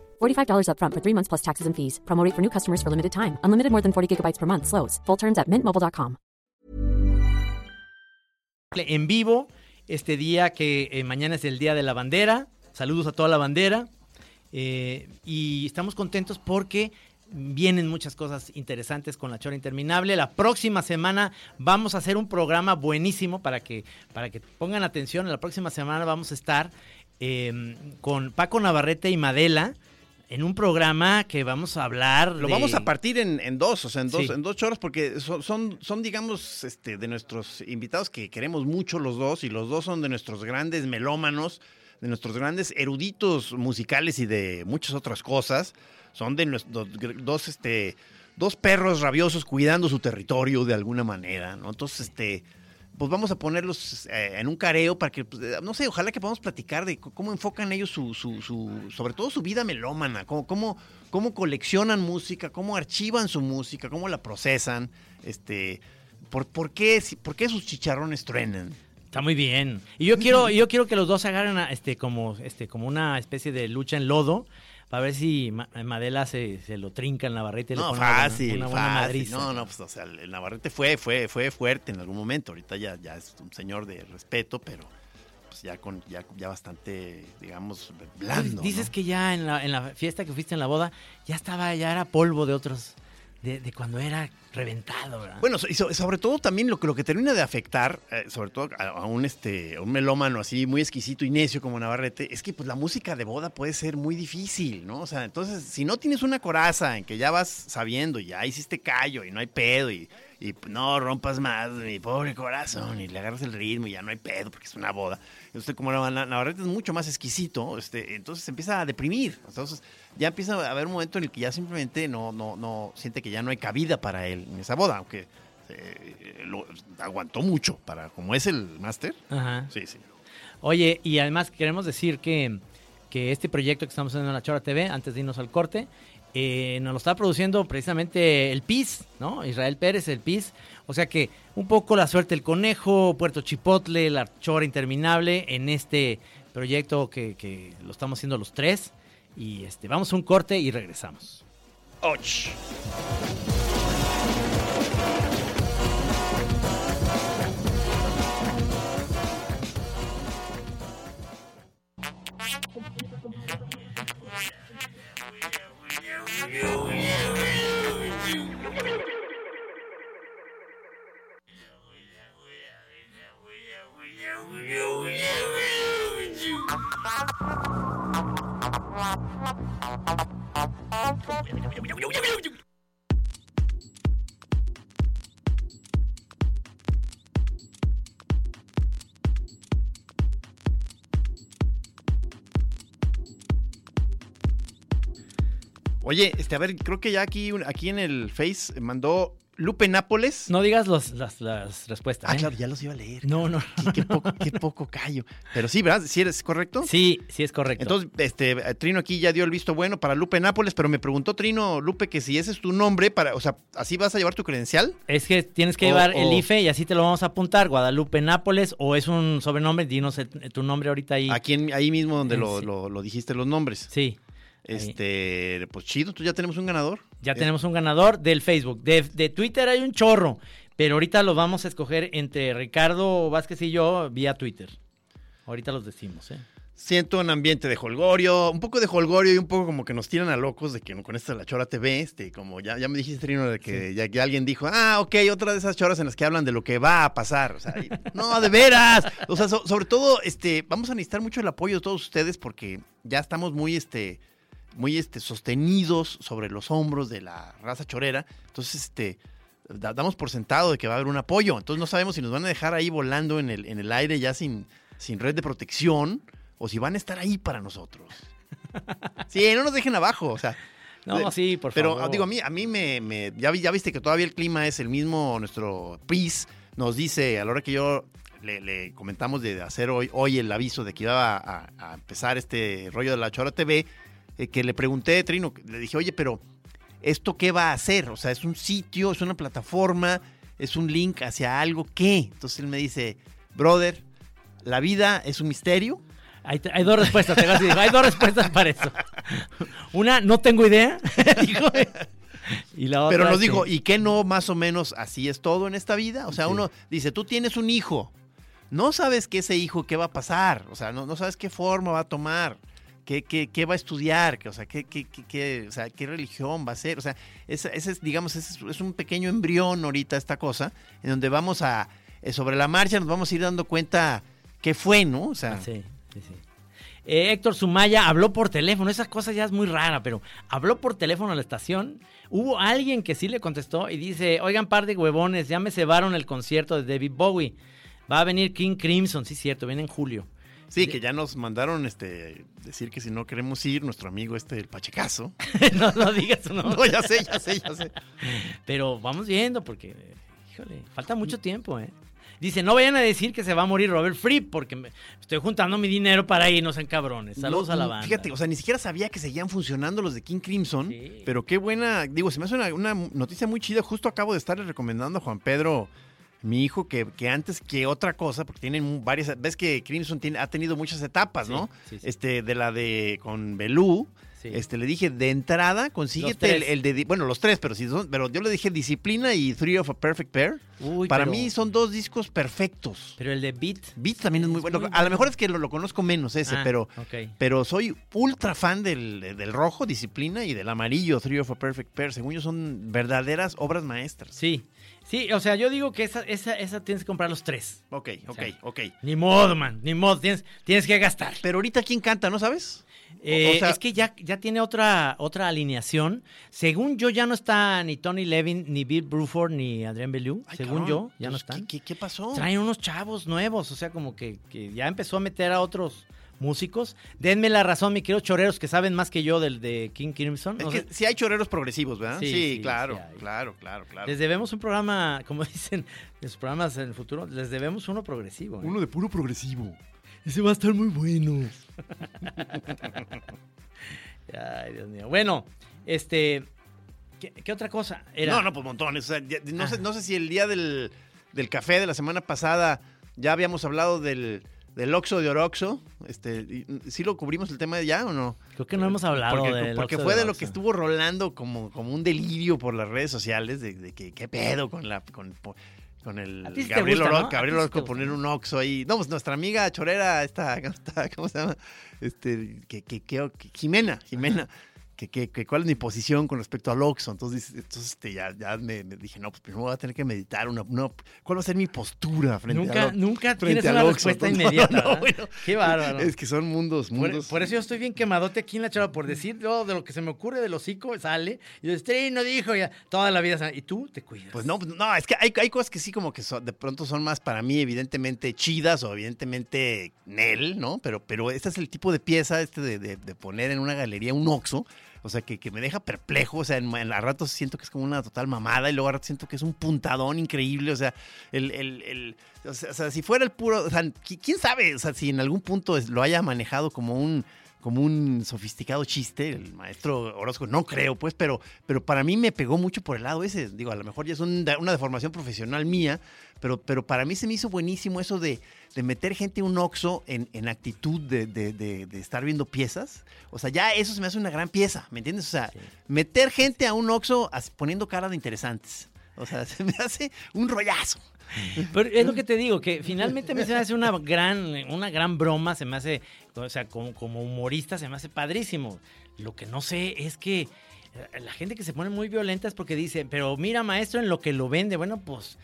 $45 upfront for three months plus taxes and fees. Promo rate for new customers for limited time. Unlimited more than 40 gigabytes per month. Slows. Full terms at mintmobile.com. en vivo este día que eh, mañana es el Día de la Bandera. Saludos a toda la bandera. eh, y estamos contentos porque vienen muchas cosas interesantes con la Chora Interminable. La próxima semana vamos a hacer un programa buenísimo para que, para que pongan atención. La próxima semana vamos a estar eh, con Paco Navarrete y Madela en un programa que vamos a hablar. Lo de- vamos a partir en, en dos, o sea, en dos, Sí. en dos choros, porque son, son, son, digamos, este, de nuestros invitados que queremos mucho los dos, y los dos son de nuestros grandes melómanos, de nuestros grandes eruditos musicales y de muchas otras cosas. Son de nuestros dos, este, dos perros rabiosos cuidando su territorio de alguna manera, ¿no? Entonces, este, pues vamos a ponerlos eh, en un careo para que, pues, eh, no sé, ojalá que podamos platicar de cómo enfocan ellos su, su, su- sobre todo su vida melómana, cómo, cómo, cómo coleccionan música, cómo archivan su música, cómo la procesan, este, por, por, qué, por qué sus chicharrones truenan. Está muy bien. Y yo quiero, yo quiero que los dos agarren a, este, como, este, como una especie de lucha en lodo. Para ver si Ma- Madela se, se lo trinca en le No, pone una buena- fácil, una fácil. No, no, pues, o sea, el Navarrete fue, fue, fue fuerte en algún momento. Ahorita ya, ya es un señor de respeto, pero pues ya con, ya, ya bastante, digamos, blando. Dices ¿no? que ya en la, en la fiesta que fuiste en la boda, ya estaba, ya era polvo de otros, de, de cuando era reventado. Bueno, y so- sobre todo también lo que, lo que termina de afectar, eh, sobre todo a, a un, este, a un melómano así muy exquisito y necio como Navarrete, es que pues la música de boda puede ser muy difícil, ¿no? O sea, entonces, si no tienes una coraza en que ya vas sabiendo y ya hiciste callo y no hay pedo y, y, no rompas más, mi pobre corazón, y le agarras el ritmo y ya no hay pedo porque es una boda. Entonces, como Nav- Navarrete es mucho más exquisito, este, entonces se empieza a deprimir. Entonces, ya empieza a haber un momento en el que ya simplemente no, no, no siente que ya no hay cabida para él en esa boda, aunque eh, lo- aguantó mucho para como es el máster. Ajá. Sí, sí. Oye, y además queremos decir que, que este proyecto que estamos haciendo en la Chora TV, antes de irnos al corte, eh, nos lo está produciendo precisamente el PIS, ¿no? Israel Pérez, el PIS. O sea que un poco la suerte del conejo, Puerto Chipotle, la Chora Interminable, en este proyecto que, que lo estamos haciendo los tres. Y este, vamos a un corte y regresamos. Och. Oye, este, a ver, creo que ya aquí, aquí en el Face mandó Lupe Nápoles. No digas los- las, las respuestas. Ah, ¿eh? claro, ya los iba a leer. No, no. Qué, qué poco, qué poco callo. Pero sí, ¿verdad? ¿Sí eres correcto? Sí, sí es correcto. Entonces, este, Trino aquí ya dio el visto bueno para Lupe Nápoles, pero me preguntó Trino, Lupe, que si ese es tu nombre, para, o sea, ¿así vas a llevar tu credencial? Es que tienes que O- llevar el IFE y así te lo vamos a apuntar. Guadalupe Nápoles o es un sobrenombre. Dinos el- tu nombre ahorita ahí. Aquí en- ahí mismo donde lo- lo dijiste los nombres. Sí. Este, pues chido, tú ya tenemos un ganador. Ya Eh, tenemos un ganador del Facebook. De, de Twitter hay un chorro. Pero ahorita lo vamos a escoger entre Ricardo Vázquez y yo vía Twitter. Ahorita los decimos, ¿eh? Siento un ambiente de holgorio, un poco de holgorio y un poco como que nos tiran a locos de que con esta la Chora TV, este, como ya, ya me dijiste, Trino, de que ya, ya alguien dijo, ah, ok, otra de esas choras en las que hablan de lo que va a pasar. O sea, y- [laughs] no, de veras. O sea, so- sobre todo, este, vamos a necesitar mucho el apoyo de todos ustedes porque ya estamos muy, este, muy, este, sostenidos sobre los hombros de la raza chorera. Entonces, este, da- damos por sentado de que va a haber un apoyo. Entonces no sabemos si nos van a dejar ahí volando en el, en el aire ya sin, sin red de protección o si van a estar ahí para nosotros. Sí, no nos dejen abajo, o sea. No, sí, por pero, favor. digo, a mí, a mí me, me- ya, vi- ya viste que todavía el clima es el mismo, nuestro PIS nos dice, a la hora que yo le, le comentamos de hacer hoy, hoy el aviso de que iba a, a empezar este rollo de la Chora TV, eh, que le pregunté, Trino, le dije, oye, pero ¿esto qué va a hacer? O sea, ¿es un sitio, es una plataforma, es un link hacia algo? ¿Qué? Entonces él me dice, brother, la vida es un misterio. Hay, hay dos respuestas, te decir, hay dos respuestas para eso. Una, no tengo idea. [laughs] dijo, y la otra Pero nos dijo, ¿y qué no más o menos así es todo en esta vida? O sea, Sí. uno dice, tú tienes un hijo, no sabes que ese hijo qué va a pasar, o sea, no, no sabes qué forma va a tomar. ¿Qué, qué, va a estudiar? ¿Qué- O sea, ¿qué, qué, qué- o sea, ¿qué religión va a ser? O sea, ese, es, digamos, es, es un pequeño embrión ahorita esta cosa, en donde vamos a, eh, sobre la marcha nos vamos a ir dando cuenta qué fue, ¿no? O sea, Sí, sí, sí. Eh, Héctor Sumaya habló por teléfono, esa cosa ya es muy rara, pero habló por teléfono a la estación. Hubo alguien que sí le contestó y dice, oigan par de huevones, ya me cebaron el concierto de David Bowie. Va a venir King Crimson, sí cierto, viene en julio. Sí, que ya nos mandaron este decir que si no queremos ir, nuestro amigo este, el Pachecazo. [laughs] no, no digas nombre. No, ya sé, ya sé, ya sé. Pero vamos viendo porque, híjole, falta mucho tiempo, ¿eh? Dice, no vayan a decir que se va a morir Robert Fripp porque me- estoy juntando mi dinero para irnos en cabrones. Saludos No, a la no, banda. Fíjate, o sea, ni siquiera sabía que seguían funcionando los de King Crimson. Sí. Pero qué buena, digo, se me hace una, una noticia muy chida. Justo acabo de estarle recomendando a Juan Pedro, mi hijo, que, que antes que otra cosa, porque tienen varias, ves que Crimson tiene, ha tenido muchas etapas, Sí, ¿no? sí, sí. Este, de la de con Belú. Este, le dije, de entrada, consíguete el, de, bueno, los tres, pero si son, pero yo le dije Disciplina y Three of a Perfect Pair. Uy, Para pero- mí son dos discos perfectos. Pero el de Beat. Beat también es muy bueno. muy A lo mejor es que lo, lo conozco menos ese, Ah, pero, pero soy ultra fan del, del rojo, disciplina, y del amarillo, Three of a Perfect Pair. Según yo, son verdaderas obras maestras. Sí, sí, o sea, yo digo que esa, esa, esa tienes que comprar los tres. Ok, ok, sea, ok. Ni modo, man, ni modo, tienes, tienes que gastar. Pero ahorita, ¿quién canta, no sabes? Eh, o sea- es que ya, ya tiene otra, otra alineación. Según yo, ya no está ni Tony Levin, ni Bill Bruford, ni Adrián Bellew. Ay, Según cabrón, yo, ya no pues, están. ¿qué, qué, qué pasó? Traen unos chavos nuevos, o sea, como que, que ya empezó a meter a otros músicos. Denme la razón, mi queridos choreros que saben más que yo del de King Crimson. Es No que sé, sí hay choreros progresivos, ¿verdad? Sí, Sí, sí, claro, sí claro, claro, claro. les debemos un programa, como [laughs] dicen en sus programas en el futuro, les debemos uno progresivo. ¿eh? de puro progresivo. Ese va a estar muy bueno. [laughs] Ay, Dios mío. Bueno, este. ¿Qué, qué otra cosa? Era, No, no, pues montones. O sea, ya- no, sé, Ah. no sé si el día del, del café de la semana pasada ya habíamos hablado del, del Oxo de Oroxo. Este, y- ¿Sí lo cubrimos el tema de ya o no? Creo que no hemos hablado porque, del porque Oxxo fue de lo Oxxo. que estuvo rolando como, como un delirio por las redes sociales de, de que qué pedo con la con, con el sí Gabriel, Gabriel sí Orozco poner un Oxxo ahí. No, pues nuestra amiga chorera esta, esta [laughs] ¿cómo se llama? Este, que, que, que- que- Jimena, Jimena. Que, que, que cuál es mi posición con respecto al Oxxo. Entonces, entonces este, ya, ya me, me dije, no, pues primero voy a tener que meditar una, una- ¿cuál va a ser mi postura frente Nunca, al nunca frente tienes al una Oxxo? respuesta [laughs] Qué bárbaro. Es que son mundos, mundos. por eso yo estoy bien quemadote aquí en la chava, por decir todo de lo que se me ocurre del hocico, sale. Y yo, "Stray no dijo ya, toda la vida. sale. Y tú te cuidas. Pues no, pues no, es que hay, hay cosas que sí como que son- de pronto son más para mí evidentemente chidas o evidentemente Nel, ¿no? Pero, pero este es el tipo de pieza, este de, de- de poner en una galería un oxo, o sea, que, que me deja perplejo, o sea, en, en a ratos siento que es como una total mamada y luego a ratos siento que es un puntadón increíble, o sea, el, el- el- o sea, si fuera el puro, o sea, qui- quién sabe, o sea, si en algún punto lo haya manejado como un como un sofisticado chiste, el maestro Orozco, no creo, pues, pero, pero para mí me pegó mucho por el lado ese. Digo, a lo mejor ya es un- una deformación profesional mía, pero, pero para mí se me hizo buenísimo eso de, de meter gente a un oxo en, en actitud de, de- de- estar viendo piezas. O sea, ya eso se me hace una gran pieza, ¿me entiendes? O sea, Sí. meter gente a un oxo poniendo cara de interesantes. O sea, [laughs] se me hace un rollazo. [laughs] Pero es lo que te digo, que finalmente me se me hace una gran, una gran broma, se me hace, o sea, como, como humorista se me hace padrísimo. Lo que no sé es que eh, la gente que se pone muy violenta es porque dice, pero mira maestro en lo que lo vende, bueno, pues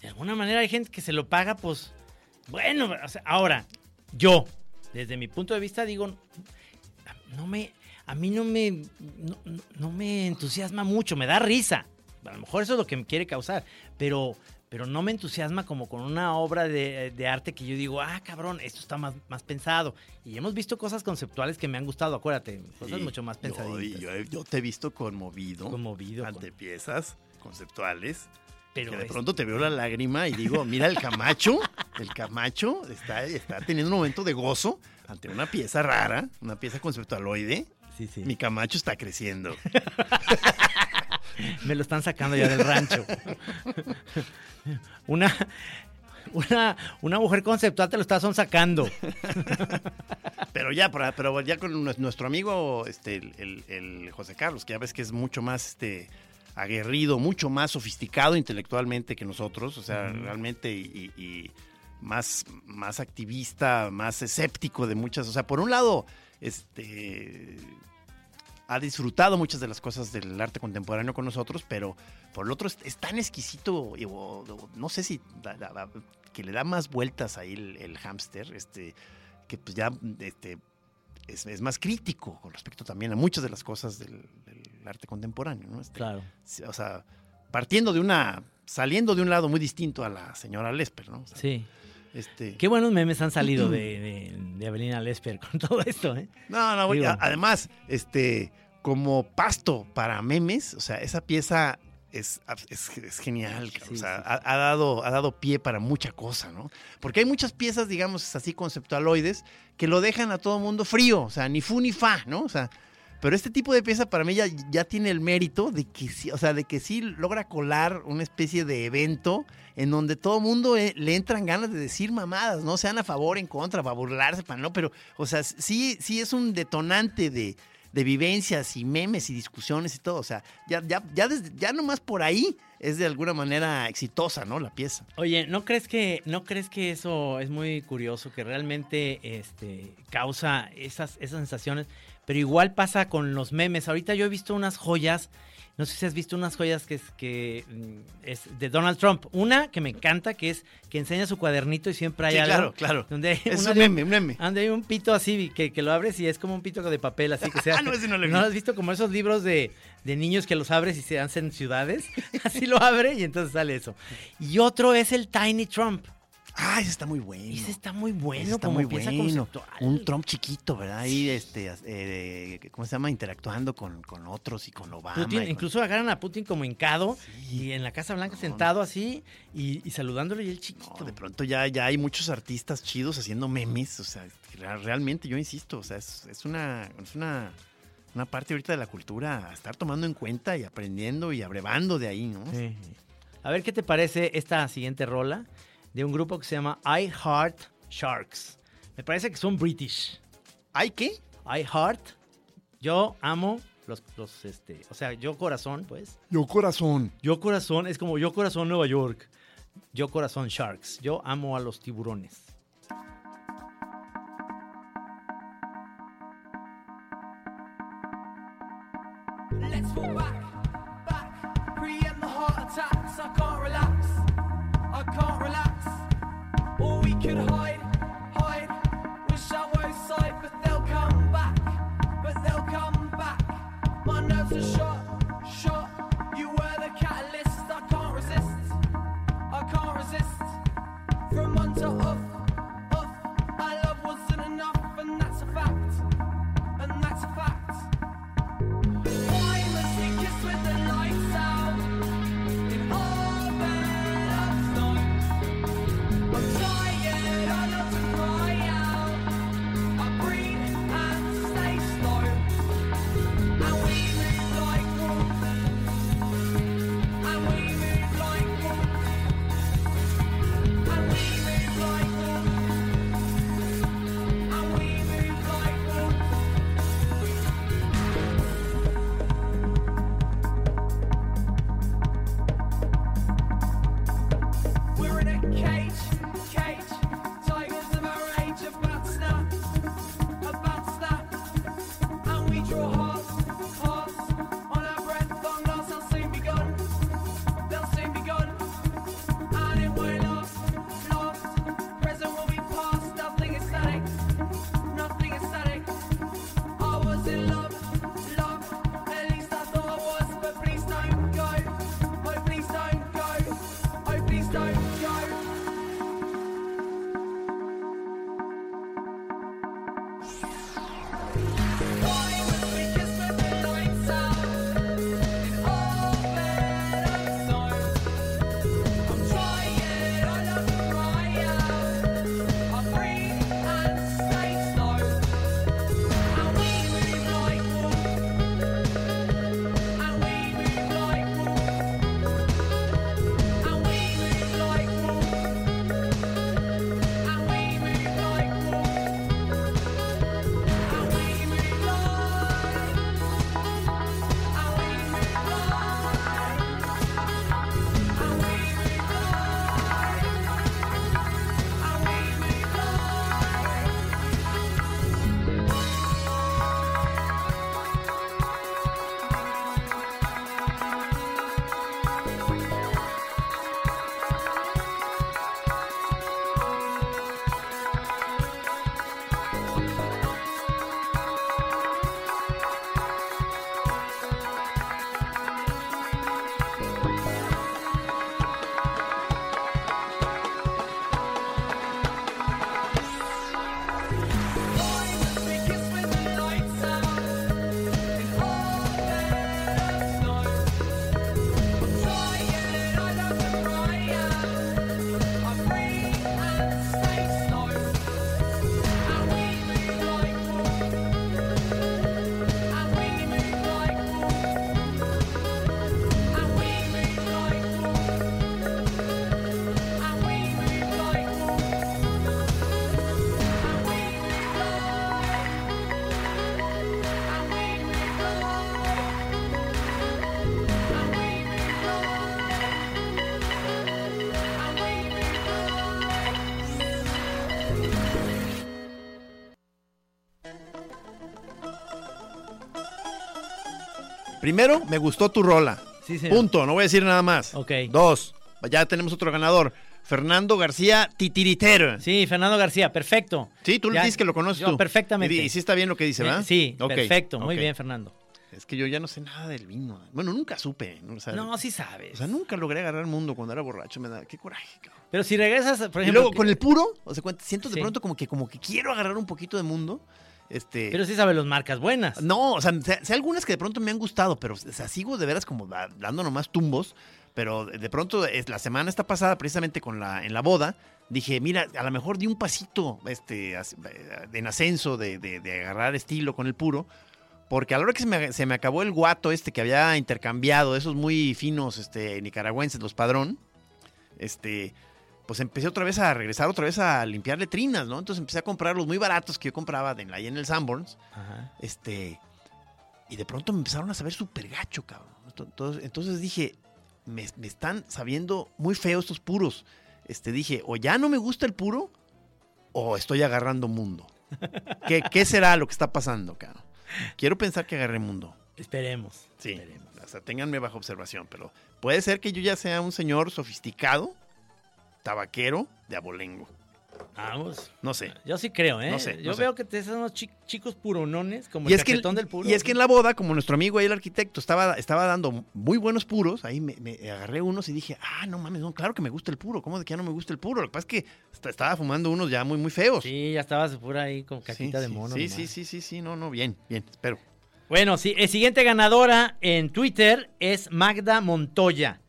de alguna manera hay gente que se lo paga, pues bueno, ahora, yo, desde mi punto de vista digo, no me, a mí no me, no- no me entusiasma mucho, me da risa. A lo mejor eso es lo que me quiere causar, pero, pero no me entusiasma como con una obra de, de arte que yo digo, ah, cabrón, esto está más, más pensado. Y hemos visto cosas conceptuales que me han gustado, acuérdate, cosas Sí, mucho más yo- pensaditas. Yo, yo te he visto conmovido, Conmovido, ante con- piezas conceptuales. pero que de es- pronto te veo la lágrima y digo, mira el Camacho, el Camacho está, está teniendo un momento de gozo ante una pieza rara, una pieza conceptualoide. sí, sí. Mi Camacho está creciendo. [laughs] [laughs] Me lo están sacando ya del rancho. [laughs] una, una, una mujer conceptual te lo está sacando. [laughs] Pero ya, pero ya con nues- nuestro amigo, este, el, José Carlos, que ya ves que es mucho más este, aguerrido, mucho más sofisticado intelectualmente que nosotros, o sea, realmente, y, y- y más, más activista, más escéptico de muchas. O sea, por un lado, este ha disfrutado muchas de las cosas del arte contemporáneo con nosotros, pero por el otro es, es tan exquisito, y, o- o no sé si da- da- da- que le da más vueltas ahí el, el hámster, este, que pues ya este, es, es más crítico con respecto también a muchas de las cosas del, del arte contemporáneo, ¿no? Este, Claro. O sea, partiendo de una, saliendo de un lado muy distinto a la señora Lesper, ¿no? O sea, Sí. Este, Qué buenos memes han salido de, [clears throat] de, de Avelina Lesper con [laughs] todo esto, ¿eh? No, no, Digo- a- además, este, como pasto para memes, o sea, esa pieza es, es- es genial. Sí, o sea, sí, ha, ha dado, ha dado pie para mucha cosa, ¿no? Porque hay muchas piezas, digamos, así conceptualoides, que lo dejan a todo mundo frío, o sea, ni fu ni fa, ¿no? O sea, pero este tipo de pieza para mí ya, ya tiene el mérito de que sí, o sea, de que sí logra colar una especie de evento en donde todo mundo eh, le entran ganas de decir mamadas, ¿no? Sean a favor, en contra, para burlarse, para no, pero, o sea, sí, sí es un detonante de, de vivencias y memes y discusiones y todo. O sea, ya, ya, ya, desde- ya nomás por ahí es de alguna manera exitosa, ¿no? La pieza. Oye, ¿no crees que no crees que eso es muy curioso que realmente este causa esas esas sensaciones, pero igual pasa con los memes. Ahorita yo he visto unas joyas, no sé si has visto unas joyas que es que mm, es de Donald Trump. Una que me encanta que es que enseña su cuadernito y siempre hay Sí, algo claro, claro. donde hay Es un meme, un meme. donde hay un pito así que, que lo abres y es como un pito de papel así que se [laughs] Ah, no, ese no lo he ¿No has visto como esos libros de, de niños que los abres y se hacen ciudades? [laughs] Así lo abre y entonces sale eso. Y otro es el Tiny Trump. Ah, ese está muy bueno. Ese está muy Ese bueno, está como muy bueno. conceptual. Un Trump chiquito, ¿verdad? Ahí, este, eh, ¿cómo se llama? Interactuando con, con otros y con Obama. Putin, y con- incluso agarran a Putin como hincado Sí. y en la Casa Blanca sentado así y, y saludándole y el chiquito. No, de pronto ya, ya hay muchos artistas chidos haciendo memes. O sea, re- realmente yo insisto, o sea, es, es una, es una, una parte ahorita de la cultura a estar tomando en cuenta y aprendiendo y abrevando de ahí, ¿no? Sí. A ver qué te parece esta siguiente rola de un grupo que se llama I Heart Sharks. Me parece que son British. ¿Hay qué? I Heart. Yo amo los, los este, o sea, yo corazón, pues. Yo corazón. Yo corazón es como yo corazón Nueva York. Yo corazón Sharks. Yo amo a los tiburones. Primero, me gustó tu rola. Sí, señor. Punto, no voy a decir nada más. Ok. Dos, ya tenemos otro ganador. Fernando García Titiritero. Sí, Fernando García, perfecto. Sí, tú le dices que lo conoces yo tú. perfectamente. Y, y sí está bien lo que dice, ¿verdad? sí, perfecto, muy bien, Fernando. Es que yo ya no sé nada del vino. Bueno, nunca supe. ¿no? O sea, No, sí sabes. O sea, nunca logré agarrar el mundo cuando era borracho. Me da, qué coraje, cabrón. Pero si regresas, por Y ejemplo. luego que- con el puro, o sea, siento de Sí. pronto como que, como que quiero agarrar un poquito de mundo. Este, Pero sí sabes los marcas buenas. No, o sea, sé, sé algunas que de pronto me han gustado, pero o sea, sigo de veras como da- dando nomás tumbos. Pero de pronto, es, la semana esta pasada, precisamente con la, en la boda, dije, mira, a lo mejor di un pasito este, eh, en ascenso de, de- de agarrar estilo con el puro. Porque a la hora que se me, se me acabó el guato este que había intercambiado, esos muy finos este, nicaragüenses, los padrón, este, pues empecé otra vez a regresar otra vez a limpiar letrinas, ¿no? Entonces empecé a comprar los muy baratos que yo compraba de, ahí en el Sanborns. Ajá. Este. Y de pronto me empezaron a saber súper gacho, cabrón. Entonces, entonces dije, me, me están sabiendo muy feos estos puros. Este, dije, o ya no me gusta el puro, o estoy agarrando mundo. ¿Qué, qué será lo que está pasando, cabrón? Quiero pensar que agarré mundo. Esperemos. Sí. esperemos. O sea, ténganme bajo observación, pero puede ser que yo ya sea un señor sofisticado, tabaquero de abolengo. Vamos. No sé. Yo sí creo, ¿eh? No sé, Yo sé. veo que te son unos chi- chicos puronones, como Y el es, que, del puro. y es que en la boda, como nuestro amigo ahí, el arquitecto, estaba, estaba dando muy buenos puros, ahí me, me agarré unos y dije, ah, no mames, no, claro que me gusta el puro, ¿cómo de que ya no me gusta el puro? Lo que pasa es que est- estaba fumando unos ya muy, muy feos. Sí, ya estabas pura ahí con Sí, caquita de mono. Sí, nomás. sí, sí, sí, sí, no, no, bien, bien, espero. Bueno, sí, el siguiente ganadora en Twitter es Magda Montoya.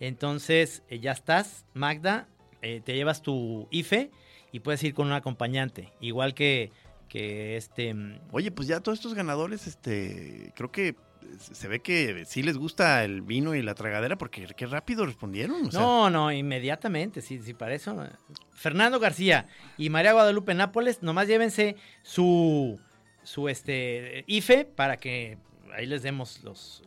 Entonces, eh, ya estás, Magda, eh, te llevas tu IFE y puedes ir con un acompañante. Igual que, que este... mm, Oye, pues ya todos estos ganadores, este, creo que se ve que sí les gusta el vino y la tragadera porque qué rápido respondieron. o sea, no, no, inmediatamente, sí, sí, para eso. Fernando García y María Guadalupe Nápoles, nomás llévense su, su este, IFE para que ahí les demos los...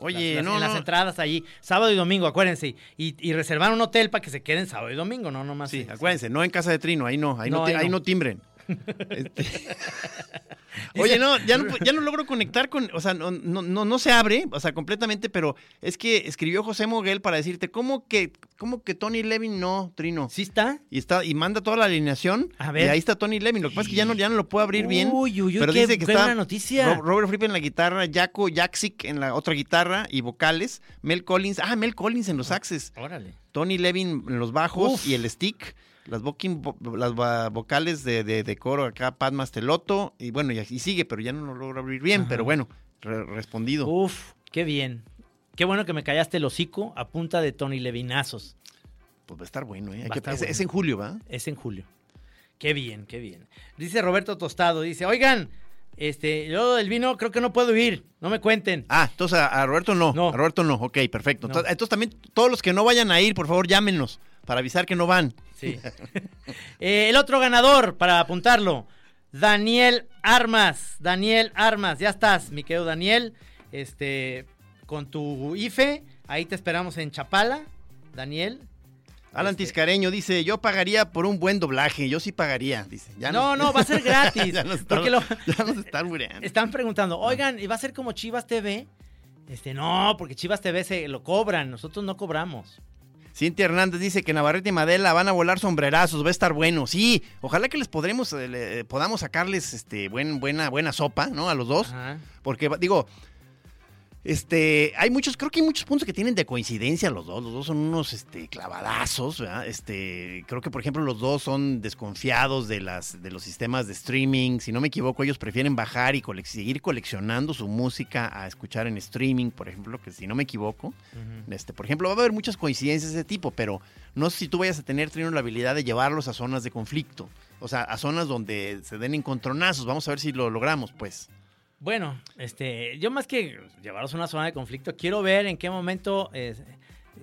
Oye, las, no, en las no. entradas allí, sábado y domingo, acuérdense. Y, y reservar un hotel para que se queden sábado y domingo, no nomás. Sí, este, acuérdense, no en casa de Trino, ahí no, ahí no, ahí timbren. [laughs] Este- [laughs] Oye, no, ya no, ya no logro conectar con, o sea, no, no, no, no se abre, o sea, completamente, pero es que escribió José Moguel para decirte, ¿cómo que, cómo que Tony Levin no, Trino? ¿Sí está? Y está, y manda toda la alineación, A ver. y ahí está Tony Levin, lo que pasa es que ya no, ya no lo puedo abrir bien. Uy, uy, pero qué dice que buena está noticia. Ro- Robert Fripp en la guitarra, Jaco Jaksic en la otra guitarra y vocales, Mel Collins, ah, Mel Collins en los axes. Órale. Tony Levin en los bajos Uf. y el stick, las, booking las vocales de, de- de coro acá, Pat Masteloto, y bueno, y, y sigue, pero ya no lo logro abrir bien, Ajá. pero bueno, re- respondido. Uf, qué bien. Qué bueno que me callaste el hocico a punta de Tony Levinazos. Pues va a estar bueno, ¿eh? Que- estar es, bueno. es en julio, ¿va? Es en julio. Qué bien, qué bien. Dice Roberto Tostado, dice, oigan, este, yo del vino creo que no puedo ir, no me cuenten. Ah, entonces a, a Roberto no, No. a Roberto no, ok, perfecto. No. Entonces, entonces también todos los que no vayan a ir, por favor, llámenos para avisar que no van. Sí. [laughs] Eh, el otro ganador, para apuntarlo, Daniel Armas. Daniel Armas, ya estás, mi querido Daniel. Este, con tu IFE, ahí te esperamos en Chapala, Daniel. Alan Este- Tiscareño dice, yo pagaría por un buen doblaje, yo sí pagaría, dice. Ya No, no, va a ser [laughs] gratis. ya nos está, porque lo- [laughs] ya nos está albureando. están preguntando, oigan, ¿y va a ser como Chivas TV? Este, no, porque Chivas TV se lo cobran, nosotros no cobramos. Cintia Hernández dice que Navarrete y Madela van a volar sombrerazos, va a estar bueno. Sí, ojalá que les podremos, eh, le- podamos sacarles este buen, buena, buena sopa, ¿no? A los dos. Ajá. Porque digo, este, hay muchos, creo que hay muchos puntos que tienen de coincidencia los dos. Los dos son unos este, clavadazos, ¿verdad? Este, creo que, por ejemplo, los dos son desconfiados de las, de los sistemas de streaming. Si no me equivoco, ellos prefieren bajar y cole- seguir coleccionando su música a escuchar en streaming, por ejemplo, que si no me equivoco. Este, por ejemplo, va a haber muchas coincidencias de ese tipo, pero no sé si tú vayas a tener, Trino, la habilidad de llevarlos a zonas de conflicto. O sea, a zonas donde se den encontronazos. Vamos a ver si lo logramos, pues. Bueno, este, yo más que llevaros a una zona de conflicto, quiero ver en qué momento eh,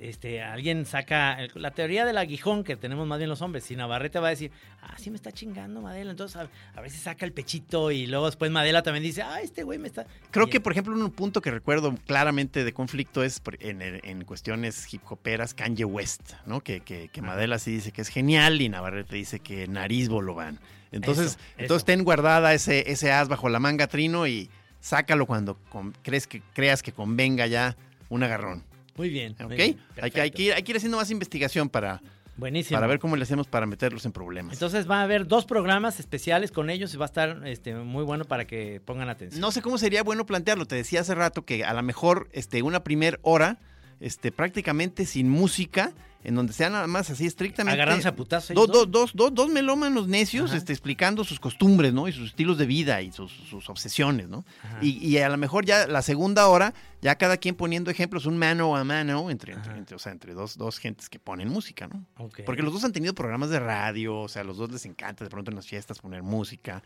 este, alguien saca el- la teoría del aguijón que tenemos más bien los hombres. Si Navarrete va a decir, ah, sí me está chingando Madela, entonces a, a ver si saca el pechito y luego después Madela también dice, ah, este güey me está... Creo Y- que, por ejemplo, un punto que recuerdo claramente de conflicto es en, en cuestiones hip hoperas Kanye West, ¿no? Que, que, que Madela sí dice que es genial y Navarrete dice que nariz van. Entonces, Eso, entonces eso. ten guardada ese, ese as bajo la manga, Trino, y sácalo cuando con- crees que, creas que convenga ya un agarrón. Muy bien. ¿Ok? muy bien, hay, que, hay, que ir, hay que ir haciendo más investigación para, Buenísimo. para ver cómo le hacemos para meterlos en problemas. Entonces va a haber dos programas especiales con ellos y va a estar este, muy bueno para que pongan atención. No sé cómo sería bueno plantearlo. Te decía hace rato que a lo mejor este, una primer hora, este, prácticamente sin música, en donde sea nada más así estrictamente. Agarrándose a putazos Dos, dos, dos, dos, dos melómanos necios Ajá. este, explicando sus costumbres, ¿no? Y sus estilos de vida y sus, sus obsesiones, ¿no? Y, y a lo mejor ya la segunda hora, ya cada quien poniendo ejemplos, un mano a mano, entre, entre, entre- o sea, entre dos, dos gentes que ponen música, ¿no? Porque los dos han tenido programas de radio, o sea, a los dos les encanta de pronto en las fiestas poner música.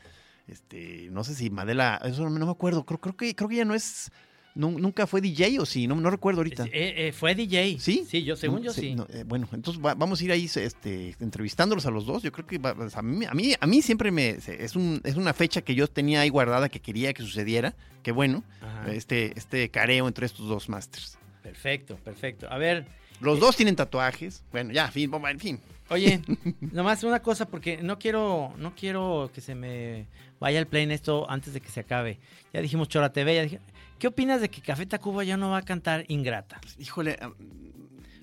Este, no sé si Madela, eso no, no me acuerdo, creo, creo que creo que ella no es nunca fue DJ o sí, no, no recuerdo ahorita. Eh, eh, fue DJ. ¿Sí? Sí, yo, según No, yo sí. no, eh, bueno, entonces va- vamos a ir ahí este, entrevistándolos a los dos. Yo creo que va- a, mí, a, mí, a mí siempre me... se- Es, un, es una fecha que yo tenía ahí guardada que quería que sucediera. Qué bueno. Ajá. Este, este careo entre estos dos masters. Perfecto, perfecto. A ver, Los dos tienen tatuajes. Bueno, ya, fin, en fin. Oye, nomás una cosa, porque no quiero, no quiero que se me vaya el play en esto antes de que se acabe. Ya dijimos Chora TV, ya dije. ¿Qué opinas de que Café Tacuba ya no va a cantar Ingrata? Híjole, a,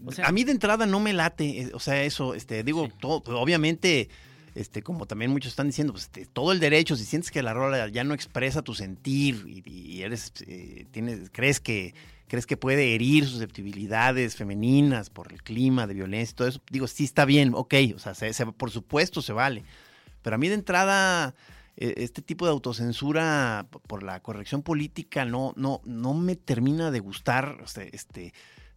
O sea- a mí de entrada no me late, eh, o sea, eso, este, digo, Sí. todo, pues, obviamente, este, como también muchos están diciendo, pues, este, todo el derecho, si sientes que la rola ya no expresa tu sentir y, y eres, eh, tienes, crees que, crees que puede herir susceptibilidades femeninas por el clima de violencia y todo eso, digo, sí está bien, ok, o sea, se- por supuesto se vale, pero a mí de entrada eh, este tipo de autocensura por la corrección política no, no, no me termina de gustar. este,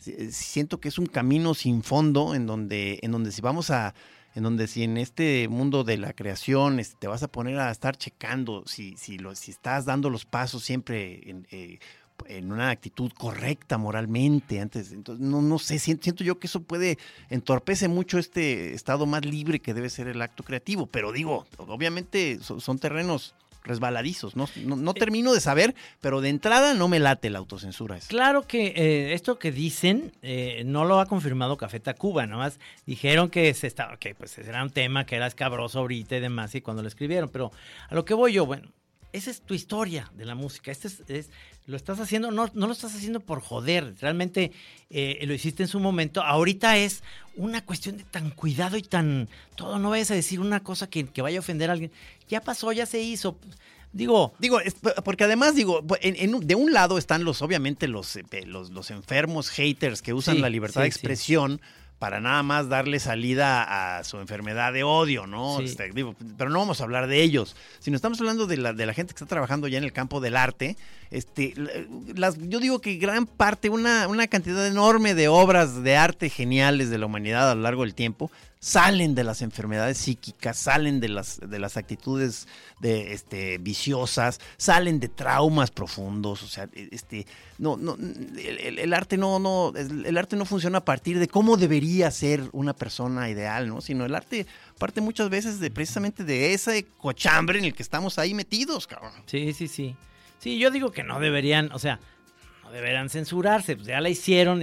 eh, siento que es un camino sin fondo en donde, en donde si vamos a, en donde si en este mundo de la creación este, te vas a poner a estar checando si, si, lo, si estás dando los pasos siempre en, eh, en una actitud correcta moralmente antes entonces no no sé siento, siento yo que eso puede entorpece mucho este estado más libre que debe ser el acto creativo pero digo obviamente so- son terrenos resbaladizos no, no, no termino de saber pero de entrada no me late la autocensura esa. Claro que eh, esto que dicen eh, no lo ha confirmado Café Tacuba, nomás dijeron que se estaba, que pues era un tema que era escabroso ahorita y demás y cuando lo escribieron, pero a lo que voy yo, bueno, esa es tu historia de la música, este es, es- lo estás haciendo, no, no lo estás haciendo por joder, realmente eh, lo hiciste en su momento, ahorita es una cuestión de tan cuidado y tan todo, no vayas a decir una cosa que, que vaya a ofender a alguien, ya pasó, ya se hizo, digo, Digo, es- porque además, digo, en- en- de un lado están los, obviamente, los, eh, los, los enfermos haters que usan Sí, la libertad sí, de sí. Para nada más darle salida a su enfermedad de odio, ¿no? Sí. Este, digo, pero no vamos a hablar de ellos, sino estamos hablando de la, de la gente que está trabajando ya en el campo del arte. Este, la- las, yo digo que gran parte, una, una cantidad enorme de obras de arte geniales de la humanidad a lo largo del tiempo salen de las enfermedades psíquicas, salen de las, de las actitudes de, este, viciosas, salen de traumas profundos, o sea, este, no, no, el, arte no, no, el arte no funciona a partir de cómo debería ser una persona ideal, ¿no? Sino el arte parte muchas veces de precisamente de ese cochambre en el que estamos ahí metidos, cabrón. Sí, sí, sí. Sí, yo digo que no deberían, o sea, no deberían censurarse, pues ya la hicieron,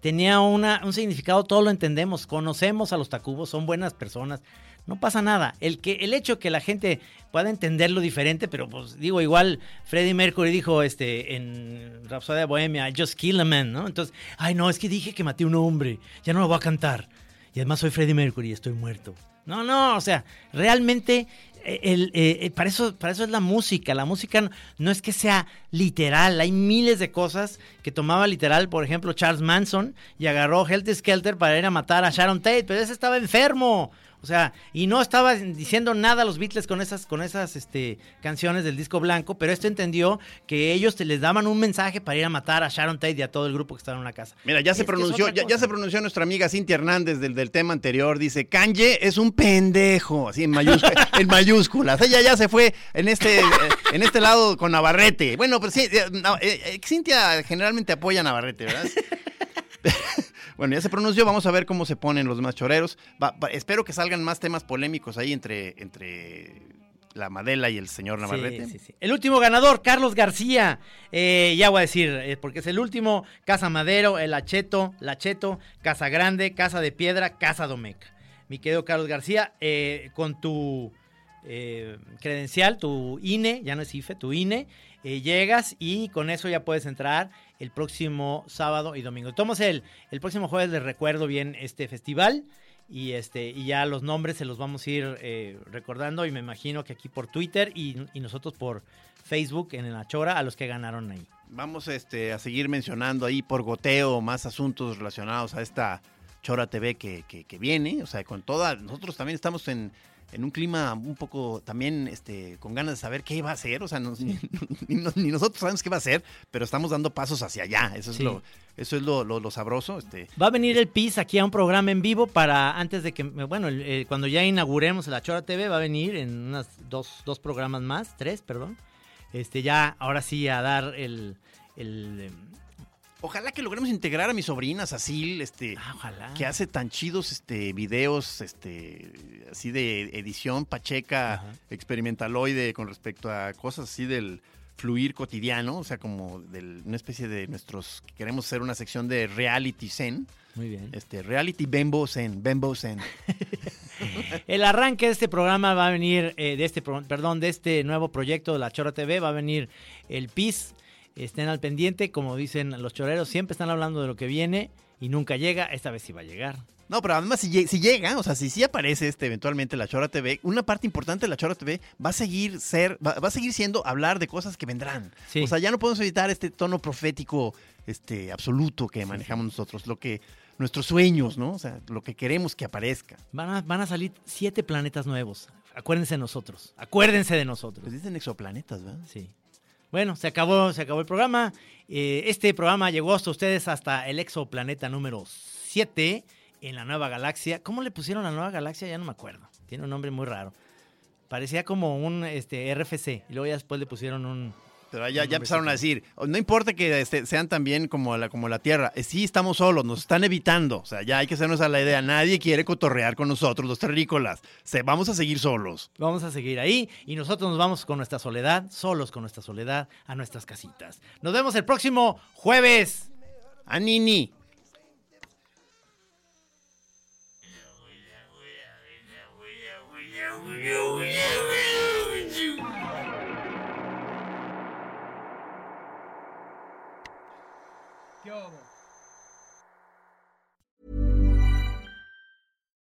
tenía una, un significado, todo lo entendemos, conocemos a los tacubos, son buenas personas, no pasa nada. El, que, el hecho que la gente pueda entenderlo diferente, pero pues digo, igual Freddie Mercury dijo este, en Rhapsody Bohemia, I just kill a man, ¿no? Entonces, ay no, es que dije que maté a un hombre, ya no lo voy a cantar. Y además soy Freddie Mercury y estoy muerto. No, no, o sea, realmente el, eh, eh, para, eso, para eso es la música. La música no, no es que sea literal. Hay miles de cosas que tomaba literal, por ejemplo, Charles Manson y agarró Helter Skelter para ir a matar a Sharon Tate, pero ese estaba enfermo. O sea, y no estaba diciendo nada a los Beatles con esas, con esas este, canciones del disco blanco, pero esto entendió que ellos te les daban un mensaje para ir a matar a Sharon Tate y a todo el grupo que estaba en la casa. Mira, ya Es se pronunció, ya, se pronunció nuestra amiga Cintia Hernández del, del tema anterior. Dice, Kanye es un pendejo, así en, mayúscula, [laughs] en mayúsculas. Ella ya se fue en este, eh, en este lado con Navarrete. Bueno, pero sí, no, eh, eh, Cintia generalmente apoya a Navarrete, ¿verdad? [laughs] Bueno, ya se pronunció, vamos a ver cómo se ponen los demás choreros. Espero que salgan más temas polémicos ahí entre, entre la Madela y el señor Navarrete. Sí, sí, sí. El último ganador, Carlos García. Eh, ya voy a decir, eh, porque es el último. Casa Madero, el Acheto, Lacheto, Casa Grande, Casa de Piedra, Casa Domeca. Mi querido Carlos García, eh, con tu eh, credencial, tu INE, ya no es IFE, tu INE, llegas y con eso ya puedes entrar el próximo sábado y domingo. Tomamos el, el próximo jueves, les recuerdo bien este festival y este y ya los nombres se los vamos a ir eh, recordando y me imagino que aquí por Twitter y, y nosotros por Facebook en la Chora a los que ganaron ahí. Vamos este, a seguir mencionando ahí por goteo más asuntos relacionados a esta Chora TV que, que- que viene. O sea, con toda. Nosotros también estamos en, en un clima un poco también este, con ganas de saber qué va a hacer. O sea, nos- ni, [laughs] ni nos- ni nosotros sabemos qué va a hacer, pero estamos dando pasos hacia allá. Eso es, Sí. lo, eso es lo, lo- lo sabroso. Este, Va a venir el PIS aquí a un programa en vivo para antes de que, bueno, eh, cuando ya inauguremos la Chora TV va a venir en unas dos, dos programas más, tres, perdón. Este, ya ahora sí a dar el, el, Ojalá que logremos integrar a mis sobrinas, a Sil, este, ah, ojalá. que hace tan chidos este, videos este, así de edición pacheca, Ajá. experimentaloide con respecto a cosas así del fluir cotidiano, o sea, como de una especie de nuestros, queremos hacer una sección de reality zen, Muy bien. este, reality bembo zen, bembo zen. [laughs] El arranque de este programa va a venir, eh, de este, perdón, de este nuevo proyecto de la Chora TV, va a venir el PIS. Estén al pendiente, como dicen los choreros, siempre están hablando de lo que viene y nunca llega. Esta vez sí va a llegar. No, pero además si, si llega, o sea, si sí aparece este eventualmente la Chora TV, una parte importante de la Chora TV va a seguir ser, va, va a seguir siendo hablar de cosas que vendrán. Sí. O sea, ya no podemos evitar este tono profético, este absoluto que manejamos nosotros, lo que nuestros sueños, ¿no? O sea, lo que queremos que aparezca. Van a, van a salir siete planetas nuevos. Acuérdense de nosotros. Acuérdense de nosotros. Pues dicen exoplanetas, ¿verdad? Sí. Bueno, se acabó, se acabó el programa. Eh, este programa llegó hasta ustedes hasta el exoplaneta número 7 en la nueva galaxia. ¿Cómo le pusieron la nueva galaxia? Ya no me acuerdo. Tiene un nombre muy raro. Parecía como un este, RFC. Y luego ya después le pusieron un. Pero ya, ya empezaron a decir, "Oh, no importa que este, sean también como la, como la Tierra, eh, sí estamos solos, nos están evitando. O sea, ya hay que hacernos a la idea, nadie quiere cotorrear con nosotros, los terrícolas. Se, vamos a seguir solos. Vamos a seguir ahí y nosotros nos vamos con nuestra soledad, solos con nuestra soledad, a nuestras casitas. Nos vemos el próximo jueves. A Nini.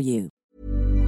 for you.